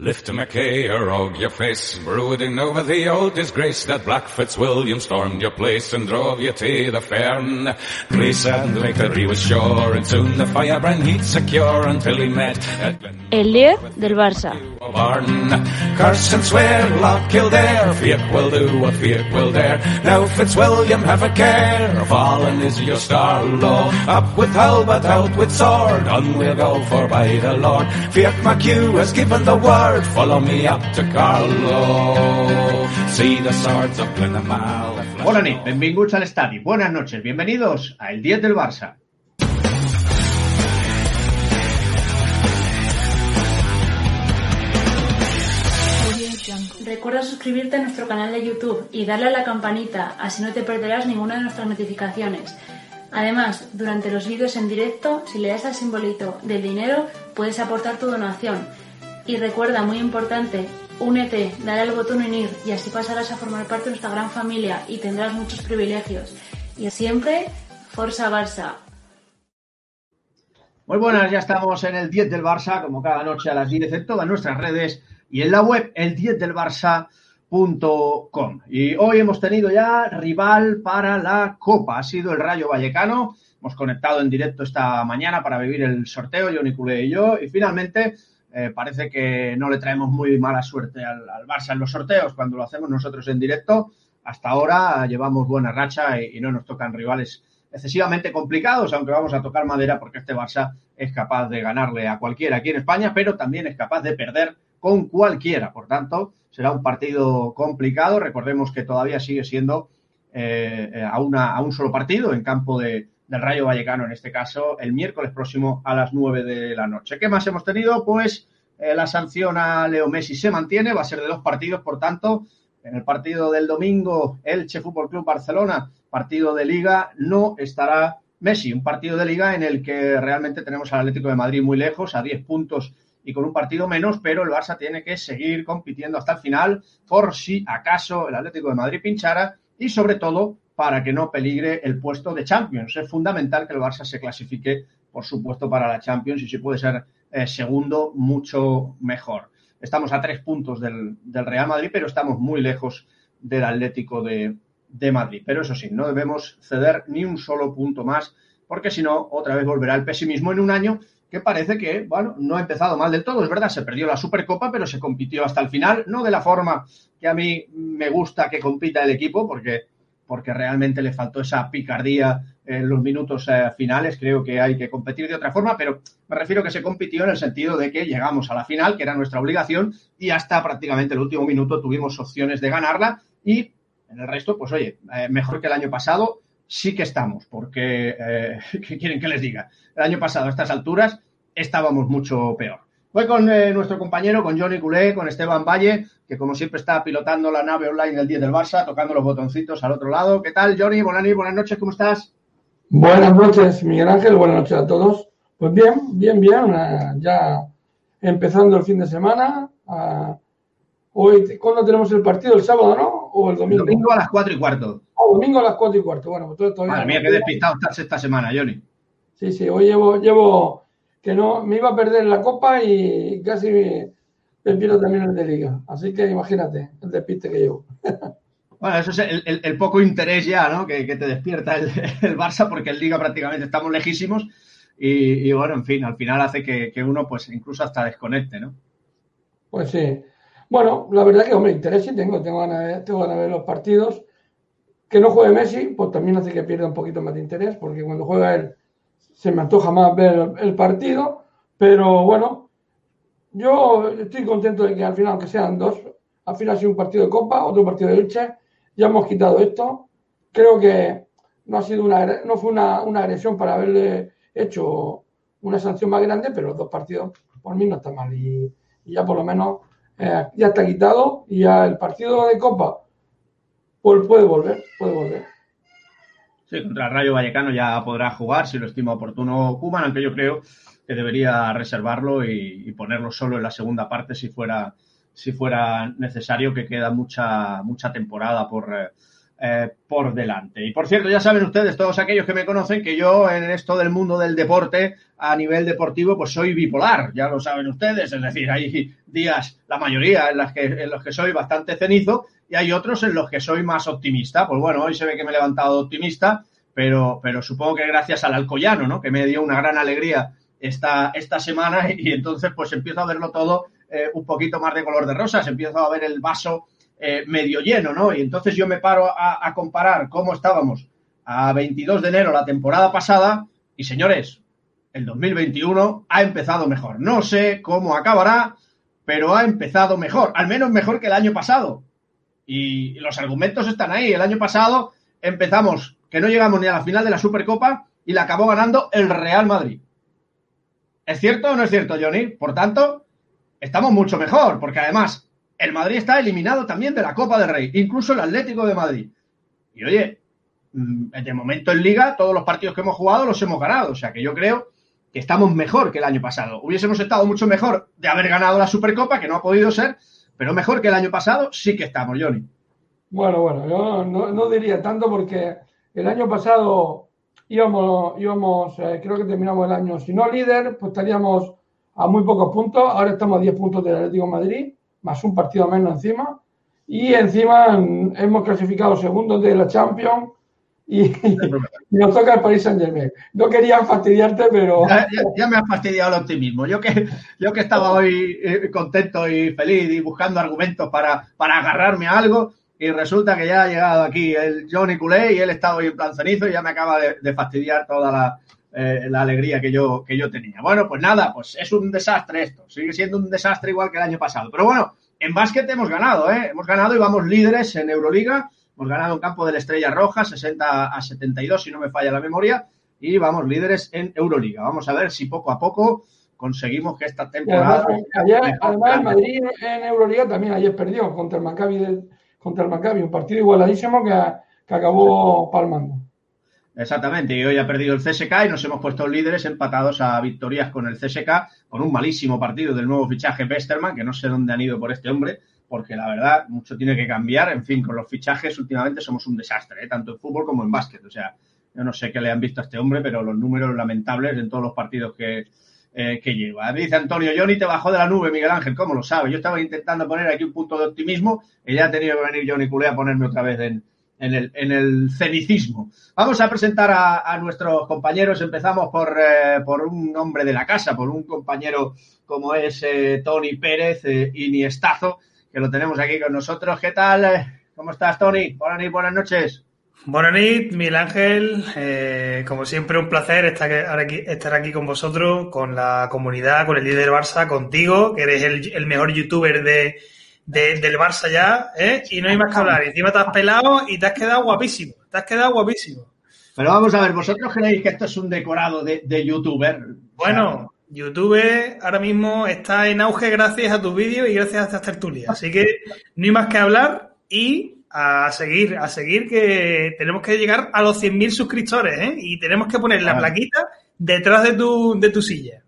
Lift a McKay or og your face, brooding over the old disgrace that Black Fitzwilliam stormed your place and drove you to the fern. Place and he was sure, and soon the firebrand he'd secure until he met at El líder del Barça. Barn. Curse and swear, Lock Kildare, Fiat will do what Fiat will dare. Now Fitzwilliam, have a care, fallen is your star, Lord. Up with halbert, out with sword, on we'll go for by the Lord. Fiat McHugh has given the word, follow me up to Carlo. See the swords of Glenamale. Hola nit, benvinguts a l'estadi. Buenas noches, bienvenidos a El 10 del Barça. Recuerda suscribirte a nuestro canal de YouTube y darle a la campanita, así no te perderás ninguna de nuestras notificaciones. Además, durante los vídeos en directo, si le das al simbolito del dinero, puedes aportar tu donación. Y recuerda, muy importante, únete, dale al botón unir y así pasarás a formar parte de nuestra gran familia y tendrás muchos privilegios. Y siempre, Forza Barça. Muy buenas, ya estamos en el 10 del Barça, como cada noche a las 10 en todas nuestras redes y en la web el 10 del Barça.com. Y hoy hemos tenido ya rival para la Copa, ha sido el Rayo Vallecano. Hemos conectado en directo esta mañana para vivir el sorteo, Johnny Culé y yo, y finalmente eh, parece que no le traemos muy mala suerte al, al, Barça en los sorteos cuando lo hacemos nosotros en directo. Hasta ahora llevamos buena racha y, y no nos tocan rivales excesivamente complicados, aunque vamos a tocar madera porque este Barça es capaz de ganarle a cualquiera aquí en España, pero también es capaz de perder con cualquiera. Por tanto, será un partido complicado. Recordemos que todavía sigue siendo eh, a, una, a, un solo partido en campo de, del Rayo Vallecano, en este caso, el miércoles próximo a las 9 de la noche. ¿Qué más hemos tenido? Pues eh, la sanción a Leo Messi se mantiene, va a ser de dos partidos, por tanto, en el partido del domingo, Elche Fútbol Club Barcelona, partido de liga, no estará Messi, un partido de liga en el que realmente tenemos al Atlético de Madrid muy lejos, a 10 puntos y con un partido menos, pero el Barça tiene que seguir compitiendo hasta el final por si acaso el Atlético de Madrid pinchara y sobre todo para que no peligre el puesto de Champions. Es fundamental que el Barça se clasifique, por supuesto, para la Champions y si puede ser eh, segundo, mucho mejor. Estamos a tres puntos del, del, Real Madrid, pero estamos muy lejos del Atlético de, de Madrid. Pero eso sí, no debemos ceder ni un solo punto más, porque si no, otra vez volverá el pesimismo en un año que parece que, bueno, no ha empezado mal del todo. Es verdad, se perdió la Supercopa, pero se compitió hasta el final, no de la forma que a mí me gusta que compita el equipo, porque, porque realmente le faltó esa picardía en los minutos eh, finales. Creo que hay que competir de otra forma, pero me refiero que se compitió en el sentido de que llegamos a la final, que era nuestra obligación, y hasta prácticamente el último minuto tuvimos opciones de ganarla y en el resto, pues oye, eh, mejor que el año pasado, sí que estamos, porque, eh, ¿qué quieren que les diga? El año pasado, a estas alturas, estábamos mucho peor. Voy con eh, nuestro compañero, con Johnny Culé, con Esteban Valle, que como siempre está pilotando la nave online del 10 del Barça, tocando los botoncitos al otro lado. ¿Qué tal, Johnny? Buenas, buenas noches, ¿cómo estás? Buenas noches, Miguel Ángel, buenas noches a todos. Pues bien, bien, bien, uh, ya empezando el fin de semana. Hoy, ¿cuándo tenemos el partido? ¿El sábado, no? ¿O el domingo? Domingo a las 4 y cuarto. Oh, domingo a las 4 y cuarto. Bueno, pues todavía. Madre mía, qué despistado estás esta semana, Johnny. Sí, sí, hoy llevo, llevo que no me iba a perder la copa y casi me, me pierdo también el de liga. Así que imagínate el despiste que llevo. Bueno, eso es el, el, el poco interés ya, ¿no? Que, que te despierta el, el, Barça, porque en Liga prácticamente estamos lejísimos. Y, y bueno, en fin, al final hace que, que, uno, pues, incluso hasta desconecte, ¿no? Pues sí. Bueno, la verdad que, hombre, interés sí tengo. Tengo ganas, de, tengo ganas de ver los partidos. Que no juegue Messi, pues también hace que pierda un poquito más de interés, porque cuando juega él se me antoja más ver el partido, pero bueno, yo estoy contento de que al final, aunque sean dos, al final ha sido un partido de Copa, otro partido de lucha, ya hemos quitado esto. Creo que no ha sido una, no fue una, agresión para haberle hecho una sanción más grande, pero los dos partidos por mí no está mal y ya por lo menos eh, ya está quitado y ya el partido de Copa pues puede volver, puede volver. Sí, contra el Rayo Vallecano ya podrá jugar si lo estima oportuno Kuman, aunque yo creo que debería reservarlo y, ponerlo solo en la segunda parte si fuera, si fuera necesario, que queda mucha, mucha temporada por, eh, eh, por delante. Y por cierto, ya saben ustedes, todos aquellos que me conocen, que yo en esto del mundo del deporte, a nivel deportivo, pues soy bipolar, ya lo saben ustedes, es decir, hay días, la mayoría, en, las que, en los que soy bastante cenizo y hay otros en los que soy más optimista. Pues bueno, hoy se ve que me he levantado optimista, pero, pero supongo que gracias al Alcoyano, ¿no? Que me dio una gran alegría esta, esta semana y, entonces pues empiezo a verlo todo eh, un poquito más de color de rosas, empiezo a ver el vaso eh, medio lleno, ¿no? Y entonces yo me paro a, a, comparar cómo estábamos a 22 de enero la temporada pasada y señores, el 2021 ha empezado mejor. No sé cómo acabará, pero ha empezado mejor, al menos mejor que el año pasado. Y los argumentos están ahí. El año pasado empezamos que no llegamos ni a la final de la Supercopa y la acabó ganando el Real Madrid. ¿Es cierto o no es cierto, Johnny? Por tanto, estamos mucho mejor, porque además el Madrid está eliminado también de la Copa del Rey, incluso el Atlético de Madrid. Y oye, mm, de momento en Liga, todos los partidos que hemos jugado los hemos ganado. O sea que yo creo que estamos mejor que el año pasado. Hubiésemos estado mucho mejor de haber ganado la Supercopa, que no ha podido ser, pero mejor que el año pasado sí que estamos, Johnny. Bueno, bueno, yo no, diría tanto porque el año pasado íbamos, íbamos eh, creo que terminamos el año, si no líder, pues estaríamos a muy pocos puntos. Ahora estamos a 10 puntos del Atlético Madrid, más un partido menos encima. Y encima hemos clasificado segundos de la Champions y, nos toca el Paris Saint Germain. No quería fastidiarte, pero. Ya, ya, me has fastidiado el optimismo. Yo que, yo que estaba hoy eh, contento y feliz y buscando argumentos para, para agarrarme a algo, y resulta que ya ha llegado aquí el Johnny Culé y él estaba hoy en plan cenizo y ya me acaba de fastidiar toda la, eh, la, alegría que yo, que yo tenía. Bueno, pues nada, pues es un desastre esto. Sigue siendo un desastre igual que el año pasado. Pero bueno, en básquet hemos ganado, ¿eh? Hemos ganado y vamos líderes en Euroliga. Hemos ganado en campo de la Estrella Roja, 60 a 72, si no me falla la memoria. Y vamos líderes en Euroliga. Vamos a ver si poco a poco conseguimos que esta temporada. Además, ayer, además Madrid en Euroliga también ayer perdió contra el Maccabi del, contra el Maccabi, un partido igualadísimo que, que acabó palmando. Exactamente, y hoy ha perdido el CSK y nos hemos puesto líderes empatados a victorias con el CSK, con un malísimo partido del nuevo fichaje Westerman, que no sé dónde han ido por este hombre, porque la verdad mucho tiene que cambiar. En fin, con los fichajes últimamente somos un desastre, ¿eh? tanto en fútbol como en básquet. O sea, yo no sé qué le han visto a este hombre, pero los números lamentables en todos los partidos que, eh, que lleva. Dice Antonio, Johnny te bajó de la nube, Miguel Ángel, ¿cómo lo sabe? Yo estaba intentando poner aquí un punto de optimismo y ya ha tenido que venir Johnny Culé a ponerme otra vez en, en el, en el cenicismo. Vamos a presentar a, nuestros compañeros. Empezamos por, eh, por un hombre de la casa, por un compañero como es eh, Tony Pérez, eh, Iniestazo, que lo tenemos aquí con nosotros. ¿Qué tal? ¿Cómo estás, Tony? Buenas, buenas noches. Buenas noches, Miguel Ángel. Eh, como siempre, un placer estar aquí, estar aquí con vosotros, con la comunidad, con el líder Barça, contigo, que eres el mejor youtuber de, de, del Barça ya, ¿eh? Y no hay más que hablar. Encima te has pelado y te has quedado guapísimo. Te has quedado guapísimo. Pero vamos a ver, ¿vosotros creéis que esto es un decorado de, de youtuber? Bueno, YouTube ahora mismo está en auge gracias a tus vídeos y gracias a estas tertulias. Así que no hay más que hablar y a seguir, a seguir que tenemos que llegar a los 100.000 suscriptores, ¿eh? Y tenemos que poner la plaquita detrás de tu, de tu silla.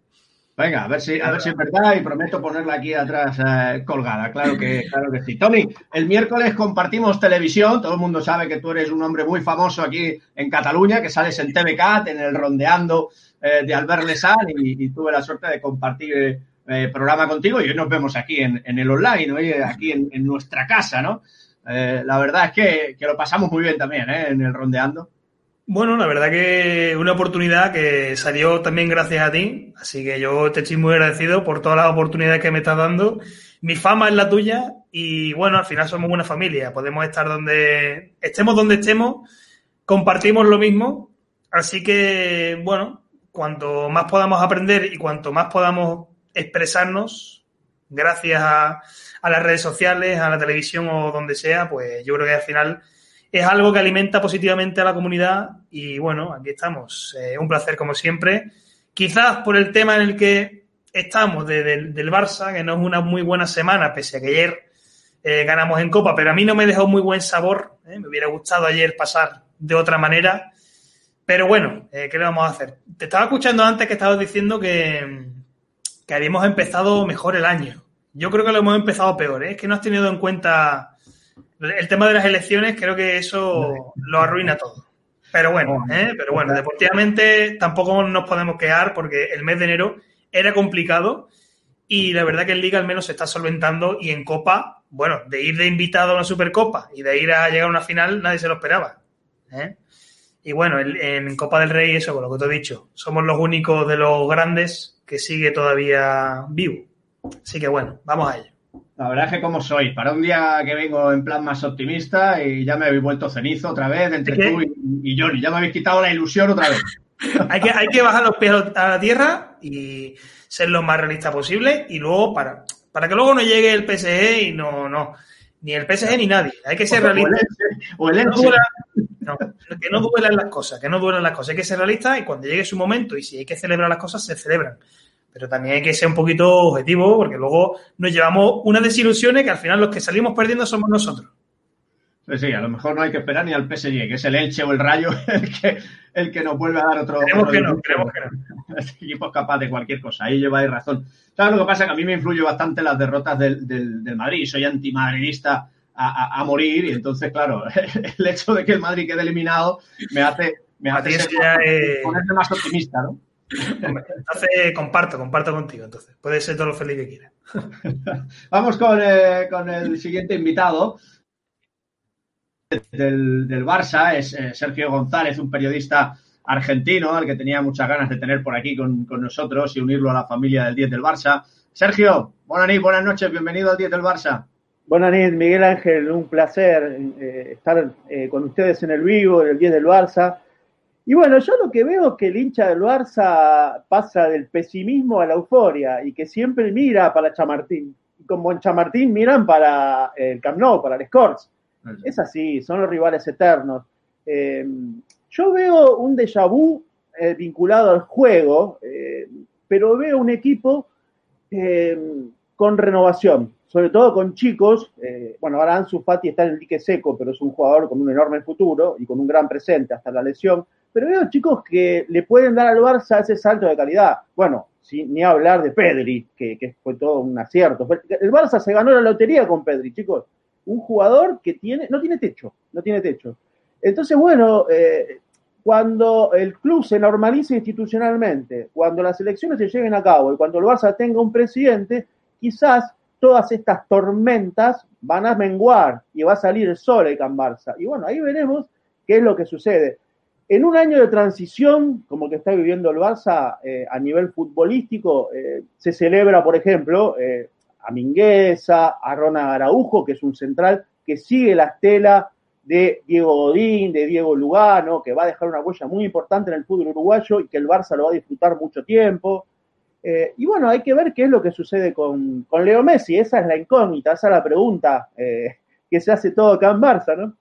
Venga, a ver si, a ver si es verdad y prometo ponerla aquí atrás eh, colgada. Claro que, claro que sí. Tony, el miércoles compartimos televisión. Todo el mundo sabe que tú eres un hombre muy famoso aquí en Cataluña, que sales en TVCAT, en el Rondeando eh, de Albert Lesan y, y, tuve la suerte de compartir eh, programa contigo y hoy nos vemos aquí en, el online, hoy aquí en, en nuestra casa, ¿no? La verdad es que, que, lo pasamos muy bien también en el rondeando. Bueno, la verdad que una oportunidad que salió también gracias a ti, así que yo te estoy muy agradecido por todas las oportunidades que me estás dando. Mi fama es la tuya y bueno, al final somos una familia, podemos estar donde estemos donde estemos, compartimos lo mismo, así que bueno, cuanto más podamos aprender y cuanto más podamos expresarnos, gracias a, a las redes sociales, a la televisión o donde sea, pues yo creo que al final es algo que alimenta positivamente a la comunidad y bueno, aquí estamos. Eh, un placer como siempre. Quizás por el tema en el que estamos del Barça, que no es una muy buena semana, pese a que ayer eh, ganamos en Copa, pero a mí no me dejó muy buen sabor. ¿eh? Me hubiera gustado ayer pasar de otra manera. Pero bueno, ¿qué le vamos a hacer? Te estaba escuchando antes que estabas diciendo que, que habíamos empezado mejor el año. Yo creo que lo hemos empezado peor. Es que no has tenido en cuenta el tema de las elecciones. Creo que eso lo arruina todo. Pero bueno, ¿eh? pero bueno, deportivamente tampoco nos podemos quedar porque el mes de enero era complicado y la verdad que en Liga al menos se está solventando y en Copa, bueno, de ir de invitado a una Supercopa y de ir a llegar a una final nadie se lo esperaba. ¿eh? Y bueno, en Copa del Rey, eso con lo que te he dicho, somos los únicos de los grandes que sigue todavía vivo. Así que bueno, vamos a ello. La verdad es que como soy, para un día que vengo en plan más optimista y ya me habéis vuelto cenizo otra vez entre tú y, Johnny, ya me habéis quitado la ilusión otra vez. hay, que, hay que bajar los pies a la tierra y ser lo más realista posible y luego para, para que luego no llegue el PSG y no, no, ni el PSG ni nadie, hay que ser realista. O el, no, que no duelan las cosas, que no duelan las cosas, hay que ser realista y cuando llegue su momento y si hay que celebrar las cosas, se celebran pero también hay que ser un poquito objetivo porque luego nos llevamos unas desilusiones que al final los que salimos perdiendo somos nosotros. Pues sí, a lo mejor no hay que esperar ni al PSG, que es el Elche o el Rayo el que, el que nos vuelve a dar otro. Creemos que no, creemos que no. Este equipo es capaz de cualquier cosa, ahí lleváis razón. ¿Sabes lo que pasa? Que a mí me influye bastante las derrotas del, del, Madrid. Soy antimadridista a, a, morir y entonces, claro, el hecho de que el Madrid quede eliminado me hace, me hace ponerme más optimista, ¿no? Entonces comparto, comparto contigo. Entonces, puede ser todo lo feliz que quieras. Vamos eh, con, el siguiente invitado del, del Barça, es eh, Sergio González, un periodista argentino al que tenía muchas ganas de tener por aquí con, nosotros y unirlo a la familia del 10 del Barça. Sergio, buenas noches, buenas noches, bienvenido al 10 del Barça. Buenas noches, Miguel Ángel, un placer eh, estar con ustedes en el vivo, del 10 del Barça. Y bueno, yo lo que veo es que el hincha del Barça pasa del pesimismo a la euforia y que siempre mira para Chamartín. Y como en Chamartín miran para el Camp Nou, para el Scores. Es así, son los rivales eternos. Eh, yo veo un déjà vu eh, vinculado al juego, eh, pero veo un equipo con renovación, sobre todo con chicos. bueno, ahora Ansu Fati está en el dique seco, pero es un jugador con un enorme futuro y con un gran presente hasta la lesión pero veo chicos que le pueden dar al Barça ese salto de calidad. Bueno, sin ni hablar de Pedri, que, fue todo un acierto. El Barça se ganó la lotería con Pedri, chicos. Un jugador que tiene, no tiene techo, no tiene techo. Entonces, bueno, eh, cuando el club se normalice institucionalmente, cuando las elecciones se lleven a cabo y cuando el Barça tenga un presidente, quizás todas estas tormentas van a menguar y va a salir el sol Can Barça. Y bueno, ahí veremos qué es lo que sucede. En un año de transición, como que está viviendo el Barça eh, a nivel futbolístico, eh, se celebra, por ejemplo, eh, a Mingueza, a Rona Araujo, que es un central que sigue la estela de Diego Godín, de Diego Lugano, que va a dejar una huella muy importante en el fútbol uruguayo y que el Barça lo va a disfrutar mucho tiempo. y bueno, hay que ver qué es lo que sucede con, con Leo Messi. Esa es la incógnita, esa es la pregunta que se hace todo acá en Barça, ¿no?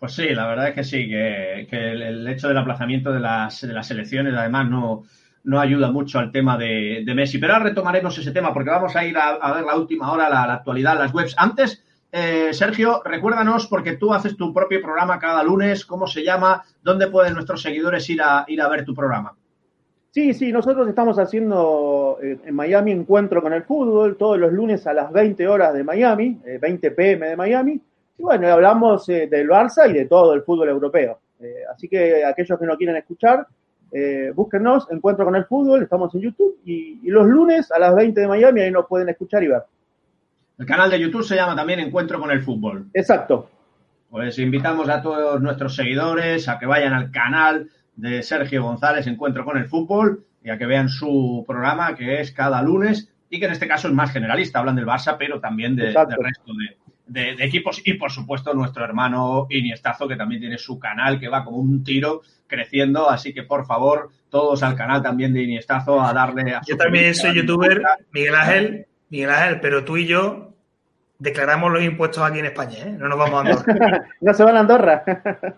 Pues sí, la verdad es que sí, que, el, hecho del aplazamiento de las, de las elecciones además no, no ayuda mucho al tema de, Messi. Pero ahora retomaremos ese tema porque vamos a ir a, ver la última hora, la, actualidad, las webs. Antes, eh, Sergio, recuérdanos porque tú haces tu propio programa cada lunes, ¿cómo se llama? ¿Dónde pueden nuestros seguidores ir a, ir a ver tu programa? Sí, sí, nosotros estamos haciendo eh, en Miami encuentro con el fútbol todos los lunes a las 20 horas de Miami, 20 eh, pm de Miami. Y bueno, hablamos eh, del Barça y de todo el fútbol europeo. Eh, así que aquellos que no quieren escuchar, eh, búsquenos, Encuentro con el Fútbol, estamos en YouTube y, los lunes a las 20 de Miami ahí nos pueden escuchar y ver. El canal de YouTube se llama también Encuentro con el Fútbol. Exacto. Pues invitamos a todos nuestros seguidores a que vayan al canal de Sergio González Encuentro con el Fútbol y a que vean su programa que es cada lunes y que en este caso es más generalista, hablan del Barça, pero también del resto de, de, equipos. Y por supuesto nuestro hermano Iniestazo que también tiene su canal que va como un tiro creciendo, así que por favor todos al canal también de Iniestazo a darle a Yo también soy youtuber, Miguel Ángel, Miguel Ángel, pero tú y yo declaramos los impuestos aquí en España, ¿eh? No nos vamos a Andorra. no se van a Andorra.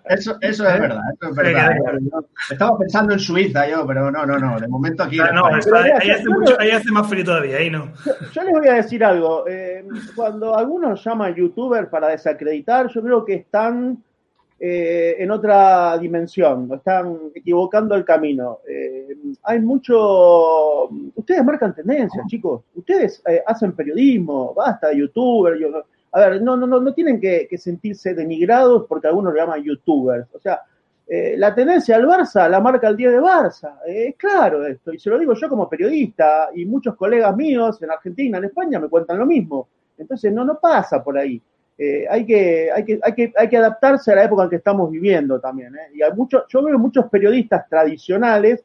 eso, eso es verdad, eso es verdad. Estaba pensando en Suiza yo, pero no, no, no. De momento aquí. no, ahí, hace mucho, ahí, hace más frío todavía, ahí no. Yo, les voy a decir algo. Eh, cuando algunos llaman youtuber para desacreditar, yo creo que están eh, en otra dimensión, están equivocando el camino. Eh, hay mucho. Ustedes marcan tendencias, chicos. Ustedes eh, hacen periodismo, basta youtuber. a ver, no, no, no tienen que, sentirse denigrados porque algunos le llaman youtubers. O sea, la tendencia al Barça la marca el día de Barça. es claro esto, y se lo digo yo como periodista, y muchos colegas míos en Argentina, en España, me cuentan lo mismo. Entonces, no, no pasa por ahí. Eh, hay, que, hay, que, hay, que, hay que adaptarse a la época en que estamos viviendo también. ¿eh? Y hay mucho, yo veo muchos periodistas tradicionales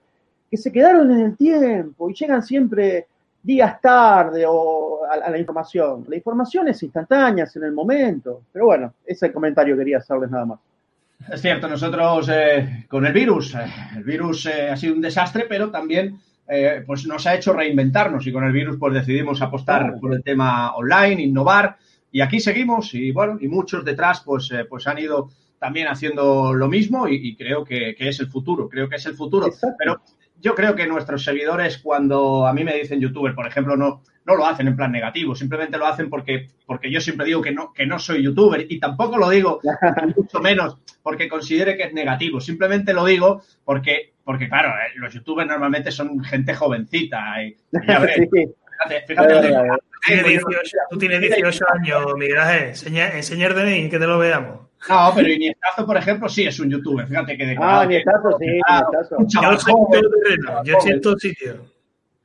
que se quedaron en el tiempo y llegan siempre días tarde o a, la información. La información es instantánea, en el momento. Pero bueno, ese comentario quería hacerles nada más. Es cierto, nosotros eh, con el virus, el virus ha sido un desastre, pero también pues nos ha hecho reinventarnos y con el virus pues decidimos apostar por el tema online, innovar y aquí seguimos y bueno, y muchos detrás pues, eh, pues han ido también haciendo lo mismo y, creo que, es el futuro, creo que es el futuro. Pero yo creo que nuestros seguidores cuando a mí me dicen youtuber, por ejemplo, no, no lo hacen en plan negativo, simplemente lo hacen porque, porque yo siempre digo que no, que no soy youtuber y tampoco lo digo mucho menos porque considere que es negativo, simplemente lo digo porque, porque claro, eh, los youtubers normalmente son gente jovencita y, Fíjate, fíjate. tú tienes 18 años, Miguel Ángel. Enseña, enseñar DNI, que te lo veamos. No, pero Iniestazo, por ejemplo, sí es un youtuber. Fíjate que de Ah, Iniestazo, sí, Yo soy terreno, yo en todo sitio.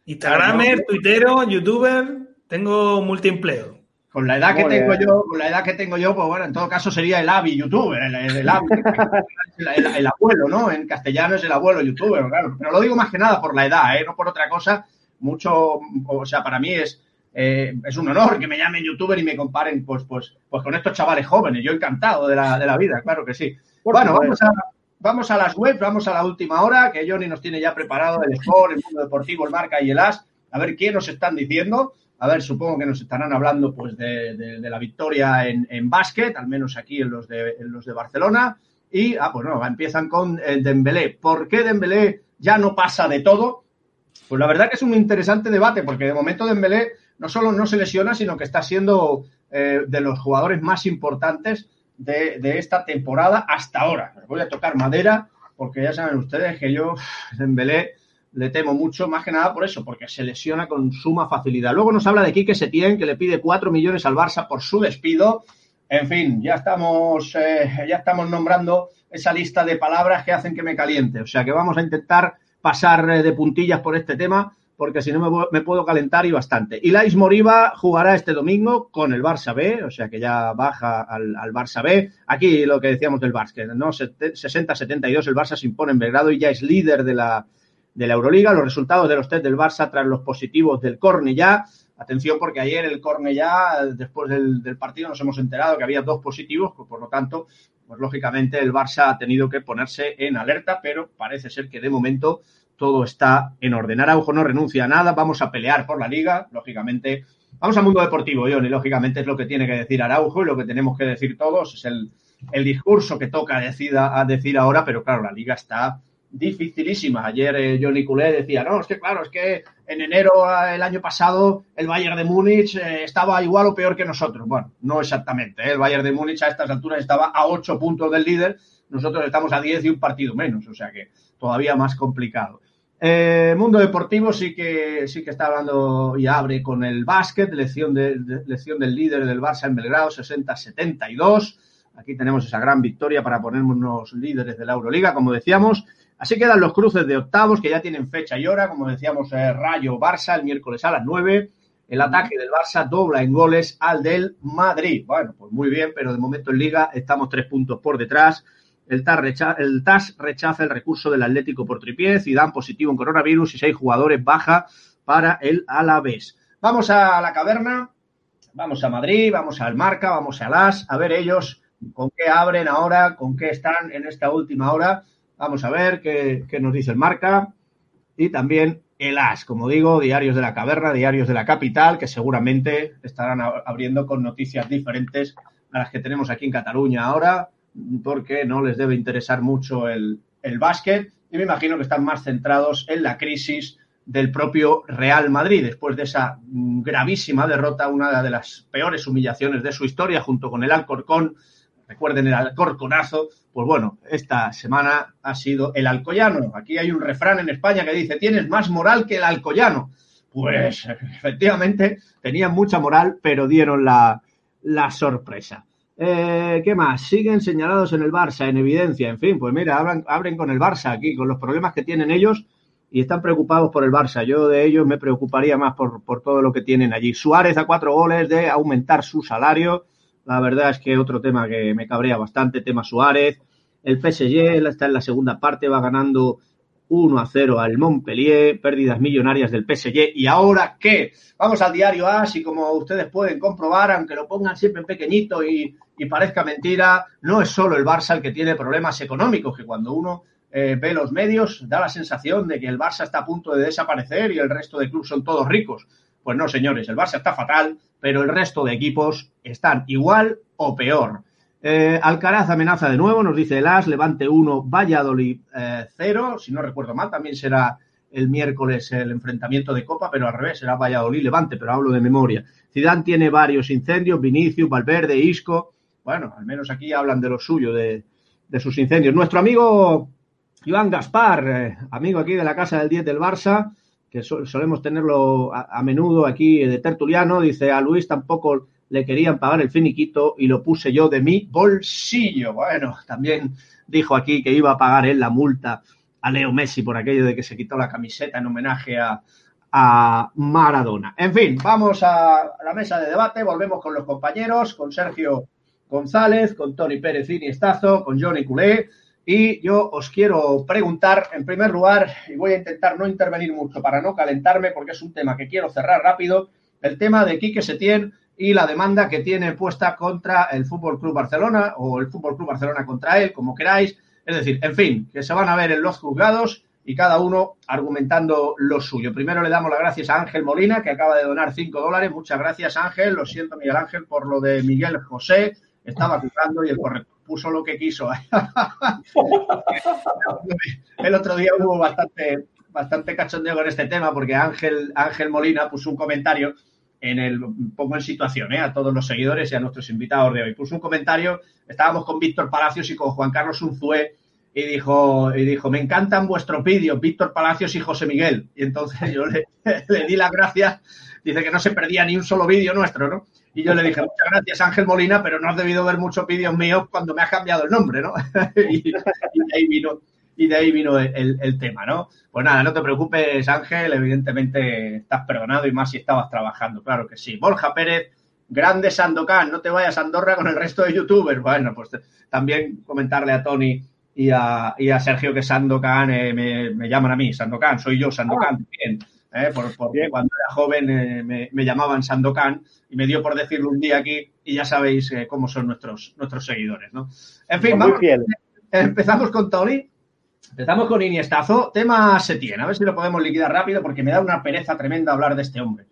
Instagramer, tuitero, youtuber, tengo multiempleo. Con la edad que tengo yo, con la edad que tengo yo, pues bueno, en todo caso sería el avi youtuber, el, el, el, abuelo, ¿no? En castellano es el abuelo youtuber, claro. Pero lo digo más que nada por la edad, ¿eh? No por otra cosa, mucho, o sea, para mí es, eh, es un honor que me llamen youtuber y me comparen pues, pues, pues con estos chavales jóvenes. Yo encantado de la, de la vida, claro que sí. bueno, vamos a, vamos a las webs, vamos a la última hora, que Johnny nos tiene ya preparado el Sport, el Mundo Deportivo, el Marca y el As. A ver qué nos están diciendo. A ver, supongo que nos estarán hablando pues de, de, la victoria en, en, básquet, al menos aquí en los de, en los de Barcelona. Y, ah, pues no, empiezan con el Dembélé. ¿Por qué Dembélé ya no pasa de todo? Pues la verdad que es un interesante debate, porque de momento Dembélé no solo no se lesiona, sino que está siendo eh, de los jugadores más importantes de, esta temporada hasta ahora. voy a tocar madera, porque ya saben ustedes que yo, Dembélé, le temo mucho, más que nada por eso, porque se lesiona con suma facilidad. Luego nos habla de Quique Setién, que le pide 4 millones al Barça por su despido. En fin, ya estamos, eh, ya estamos nombrando esa lista de palabras que hacen que me caliente. O sea que vamos a intentar pasar eh, de puntillas por este tema, porque si no me, puedo calentar y bastante. Y Lais Moriba jugará este domingo con el Barça B, o sea que ya baja al, Barça B. Aquí lo que decíamos del Barça, ¿no? 60-72 el Barça se impone en Belgrado y ya es líder de la, de la Euroliga. Los resultados de los test del Barça tras los positivos del ya Atención porque ayer el ya después del, del, partido, nos hemos enterado que había dos positivos, por lo tanto, pues lógicamente el Barça ha tenido que ponerse en alerta, pero parece ser que de momento todo está en orden. Araujo no renuncia a nada, vamos a pelear por la liga, lógicamente. Vamos al mundo deportivo, Johnny, lógicamente es lo que tiene que decir Araujo y lo que tenemos que decir todos, es el, el discurso que toca a decir ahora, pero claro, la liga está dificilísima. Ayer eh, Johnny Culé decía, no, es que claro, es que en enero eh, el año pasado el Bayern de Múnich eh, estaba igual o peor que nosotros. Bueno, no exactamente. El Bayern de Múnich a estas alturas estaba a 8 puntos del líder, nosotros estamos a 10 y un partido menos, o sea que todavía más complicado. mundo deportivo sí que sí que está hablando y abre con el básquet, lección, de, lección del líder del Barça en Belgrado, 60-72. Aquí tenemos esa gran victoria para ponernos líderes de la Euroliga, como decíamos. Así quedan los cruces de octavos que ya tienen fecha y hora, como decíamos, eh, Rayo Barça el miércoles a las 9. El ataque del Barça dobla en goles al del Madrid. Bueno, pues muy bien, pero de momento en Liga estamos tres puntos por detrás. El TAS, rechaza el, TAS rechaza el recurso del Atlético por tripiez y dan positivo en coronavirus y seis jugadores baja para el Alavés. Vamos a la caverna, vamos a Madrid, vamos al Marca, vamos a Las, a ver ellos con qué abren ahora, con qué están en esta última hora Vamos a ver qué, nos dice el marca. Y también el As. Como digo, diarios de la caverna, diarios de la capital, que seguramente estarán abriendo con noticias diferentes a las que tenemos aquí en Cataluña ahora, porque no les debe interesar mucho el, el básquet y me imagino que están más centrados en la crisis del propio Real Madrid, después de esa gravísima derrota, una de las peores humillaciones de su historia, junto con el Alcorcón. Recuerden el Alcorconazo. Pues bueno, esta semana ha sido el Alcoyano. Aquí hay un refrán en España que dice: Tienes más moral que el Alcoyano. Pues efectivamente tenían mucha moral, pero dieron la, la sorpresa. Eh, ¿Qué más? Siguen señalados en el Barça, en evidencia. En fin, pues mira, abren, abren con el Barça aquí, con los problemas que tienen ellos y están preocupados por el Barça. Yo de ellos me preocuparía más por, por todo lo que tienen allí. Suárez a cuatro goles de aumentar su salario. La verdad es que otro tema que me cabrea bastante, tema Suárez. El PSG está en la segunda parte, va ganando 1 a 0 al Montpellier, pérdidas millonarias del PSG. ¿Y ahora qué? Vamos al diario AS y como ustedes pueden comprobar, aunque lo pongan siempre en pequeñito y, y parezca mentira, no es solo el Barça el que tiene problemas económicos, que cuando uno eh, ve los medios, da la sensación de que el Barça está a punto de desaparecer y el resto de clubes son todos ricos. Pues no, señores, el Barça está fatal, pero el resto de equipos están igual o peor. Eh, Alcaraz amenaza de nuevo, nos dice el As, Levante 1, Valladolid 0, eh, si no recuerdo mal, también será el miércoles el enfrentamiento de Copa, pero al revés, será Valladolid Levante, pero hablo de memoria. Zidane tiene varios incendios, Vinicius, Valverde, Isco, bueno, al menos aquí hablan de lo suyo, de, sus incendios. Nuestro amigo Iván Gaspar, eh, amigo aquí de la Casa del 10 del Barça, que solemos tenerlo a, menudo aquí de tertuliano, dice a Luis tampoco le querían pagar el finiquito y lo puse yo de mi bolsillo. Bueno, también dijo aquí que iba a pagar él la multa a Leo Messi por aquello de que se quitó la camiseta en homenaje a, a Maradona. En fin, vamos a la mesa de debate, volvemos con los compañeros, con Sergio González, con Tony Pérez Iniestazo, con Johnny Culé y yo os quiero preguntar, en primer lugar, y voy a intentar no intervenir mucho para no calentarme, porque es un tema que quiero cerrar rápido, el tema de Quique Setién y la demanda que tiene puesta contra el Fútbol Club Barcelona o el Fútbol Club Barcelona contra él, como queráis. Es decir, en fin, que se van a ver en los juzgados y cada uno argumentando lo suyo. Primero le damos las gracias a Ángel Molina, que acaba de donar 5 dólares. Muchas gracias, Ángel. Lo siento, Miguel Ángel, por lo de Miguel José. Estaba jugando y el corrector puso lo que quiso. el otro día hubo bastante, bastante cachondeo con este tema porque Ángel, Ángel Molina puso un comentario en el, pongo en situación ¿eh? a todos los seguidores y a nuestros invitados de hoy. Puso un comentario, estábamos con Víctor Palacios y con Juan Carlos Unzué y dijo, y dijo, me encantan vuestros vídeos, Víctor Palacios y José Miguel. Y entonces yo le, le di las gracias, dice que no se perdía ni un solo vídeo nuestro, ¿no? Y yo le dije, muchas gracias Ángel Molina, pero no has debido ver muchos vídeos míos cuando me has cambiado el nombre, ¿no? y, de ahí vino, y de ahí vino el, tema, ¿no? Pues nada, no te preocupes Ángel, evidentemente estás perdonado y más si estabas trabajando, claro que sí. Borja Pérez, grande Sandokan, no te vayas a Andorra con el resto de youtubers. Bueno, pues también comentarle a Tony y a, y a Sergio que Sandokan eh, me, me, llaman a mí, Sandokan, soy yo Sandokan, también. ¿eh? por, porque cuando era joven eh, me, me, llamaban Sandokan y me dio por decirlo un día aquí y ya sabéis eh, cómo son nuestros, nuestros seguidores, ¿no? En fin, vamos, empezamos con Tony. Empezamos con Iniestazo. Tema Setién. A ver si lo podemos liquidar rápido porque me da una pereza tremenda hablar de este hombre.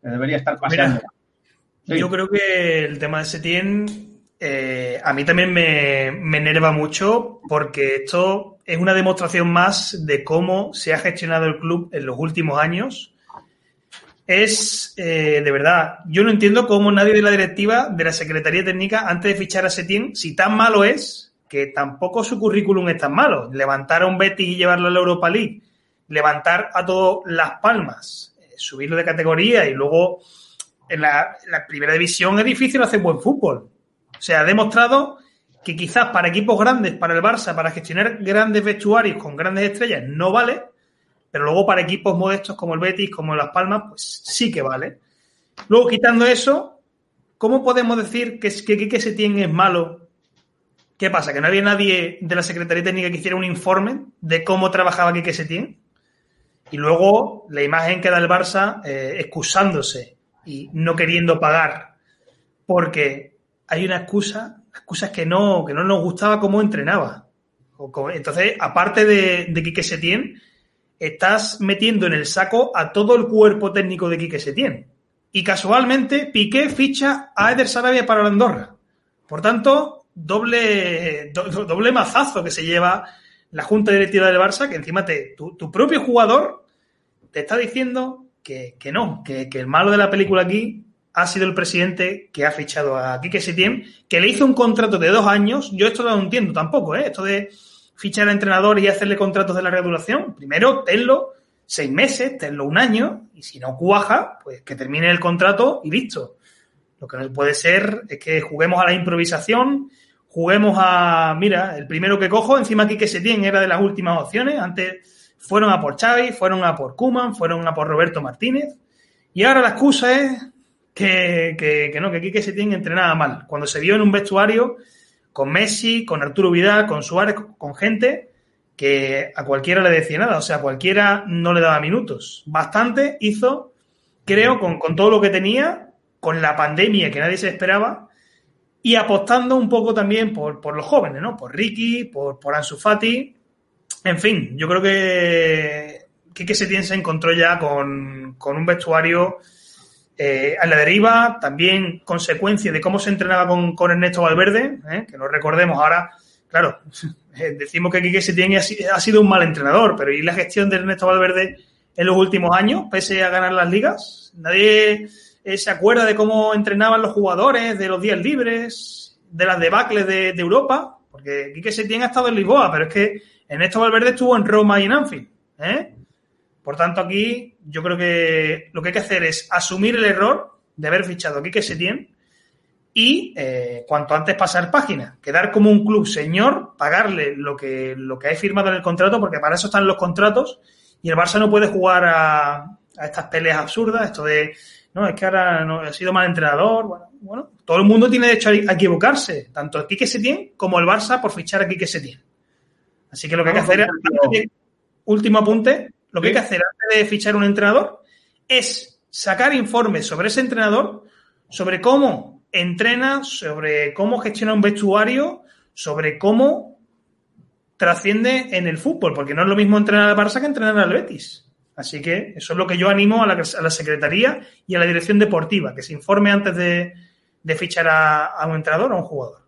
debería estar pasando. Mira, sí. Yo creo que el tema de Setién eh, a mí también me, me enerva mucho porque esto es una demostración más de cómo se ha gestionado el club en los últimos años. Es, eh, de verdad, yo no entiendo cómo nadie de la directiva, de la Secretaría Técnica, antes de fichar a Setién, si tan malo es, que tampoco su currículum es tan malo. Levantar a un Betis y llevarlo a la Europa League, levantar a todos Las Palmas, eh, subirlo de categoría y luego en la, en la primera división es difícil hacer buen fútbol. O sea, ha demostrado que quizás para equipos grandes, para el Barça, para gestionar grandes vestuarios con grandes estrellas, no vale, pero luego para equipos modestos como el Betis, como Las Palmas, pues sí que vale. Luego, quitando eso, ¿cómo podemos decir que, que Quique Setién es malo? ¿Qué pasa? ¿Que no había nadie de la Secretaría Técnica que hiciera un informe de cómo trabajaba Quique Setién? Y luego la imagen que da el Barça eh, excusándose y no queriendo pagar porque hay una excusa excusas que no, que no nos gustaba cómo entrenaba. Entonces, aparte de, de Quique Setién, estás metiendo en el saco a todo el cuerpo técnico de Quique Setién. Y casualmente Piqué ficha a Eder Sarabia para la Andorra. Por tanto, doble, do, doble mazazo que se lleva la Junta Directiva del Barça, que encima te, tu, tu propio jugador te está diciendo que, que no, que, que, el malo de la película aquí ha sido el presidente que ha fichado a Quique Setién, que le hizo un contrato de dos años. Yo esto no lo entiendo tampoco, ¿eh? Esto de fichar a entrenador y hacerle contratos de larga duración. Primero, tenlo seis meses, tenlo un año, y si no cuaja, pues que termine el contrato y listo. Lo que no puede ser es que juguemos a la improvisación, juguemos a, mira, el primero que cojo, encima aquí que se era de las últimas opciones, antes fueron a por Xavi, fueron a por Kuman, fueron a por Roberto Martínez, y ahora la excusa es que, que, que no, que Quique Setién entrenaba mal. Cuando se vio en un vestuario con Messi, con Arturo Vidal, con Suárez, con gente que a cualquiera le decía nada, o sea, a cualquiera no le daba minutos. Bastante hizo, creo, con, con todo lo que tenía, con la pandemia que nadie se esperaba, y apostando un poco también por, por los jóvenes, ¿no? Por Ricky, por, por Ansu Fati. En fin, yo creo que Quique Setién se encontró ya con, con un vestuario eh, a la deriva, también consecuencia de cómo se entrenaba con, con Ernesto Valverde, ¿eh? que nos recordemos ahora, claro, decimos que Quique Setién ha sido un mal entrenador, pero ¿y la gestión de Ernesto Valverde en los últimos años, pese a ganar las ligas? Nadie eh, se acuerda de cómo entrenaban los jugadores, de los días libres, de las debacles de, de Europa, porque Quique Setién ha estado en Lisboa, pero es que Ernesto Valverde estuvo en Roma y en Anfield, ¿eh? Por tanto, aquí yo creo que lo que hay que hacer es asumir el error de haber fichado a Quique Setién y eh, cuanto antes pasar página, quedar como un club señor, pagarle lo que, lo que hay firmado en el contrato, porque para eso están los contratos, y el Barça no puede jugar a, a estas peleas absurdas, esto de, no, es que ahora no, ha sido mal entrenador, bueno, bueno, todo el mundo tiene derecho a, equivocarse, tanto el Quique Setién como el Barça por fichar a Quique Setién. Así que lo que hay que hacer es, último apunte, lo que hay que hacer antes de fichar un entrenador es sacar informes sobre ese entrenador, sobre cómo entrena, sobre cómo gestiona un vestuario, sobre cómo trasciende en el fútbol, porque no es lo mismo entrenar al Barça que entrenar al Betis. Así que eso es lo que yo animo a la, a la Secretaría y a la Dirección Deportiva, que se informe antes de, de fichar a, a, un entrenador o a un jugador.